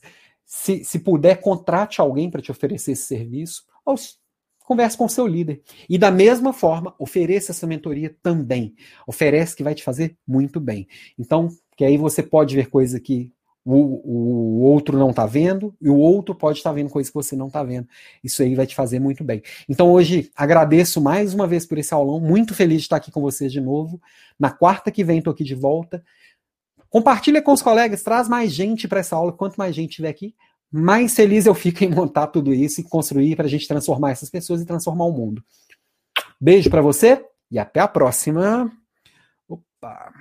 se, se puder, contrate alguém para te oferecer esse serviço, ou converse com o seu líder. E da mesma forma, ofereça essa mentoria também. Oferece que vai te fazer muito bem. Então, que aí você pode ver coisa que o, o outro não está vendo, e o outro pode estar tá vendo coisas que você não está vendo. Isso aí vai te fazer muito bem. Então, hoje, agradeço mais uma vez por esse aulão, muito feliz de estar aqui com vocês de novo. Na quarta que vem, estou aqui de volta. Compartilha com os colegas, traz mais gente para essa aula. Quanto mais gente tiver aqui, mais feliz eu fico em montar tudo isso e construir para a gente transformar essas pessoas e transformar o mundo. Beijo para você e até a próxima. Opa!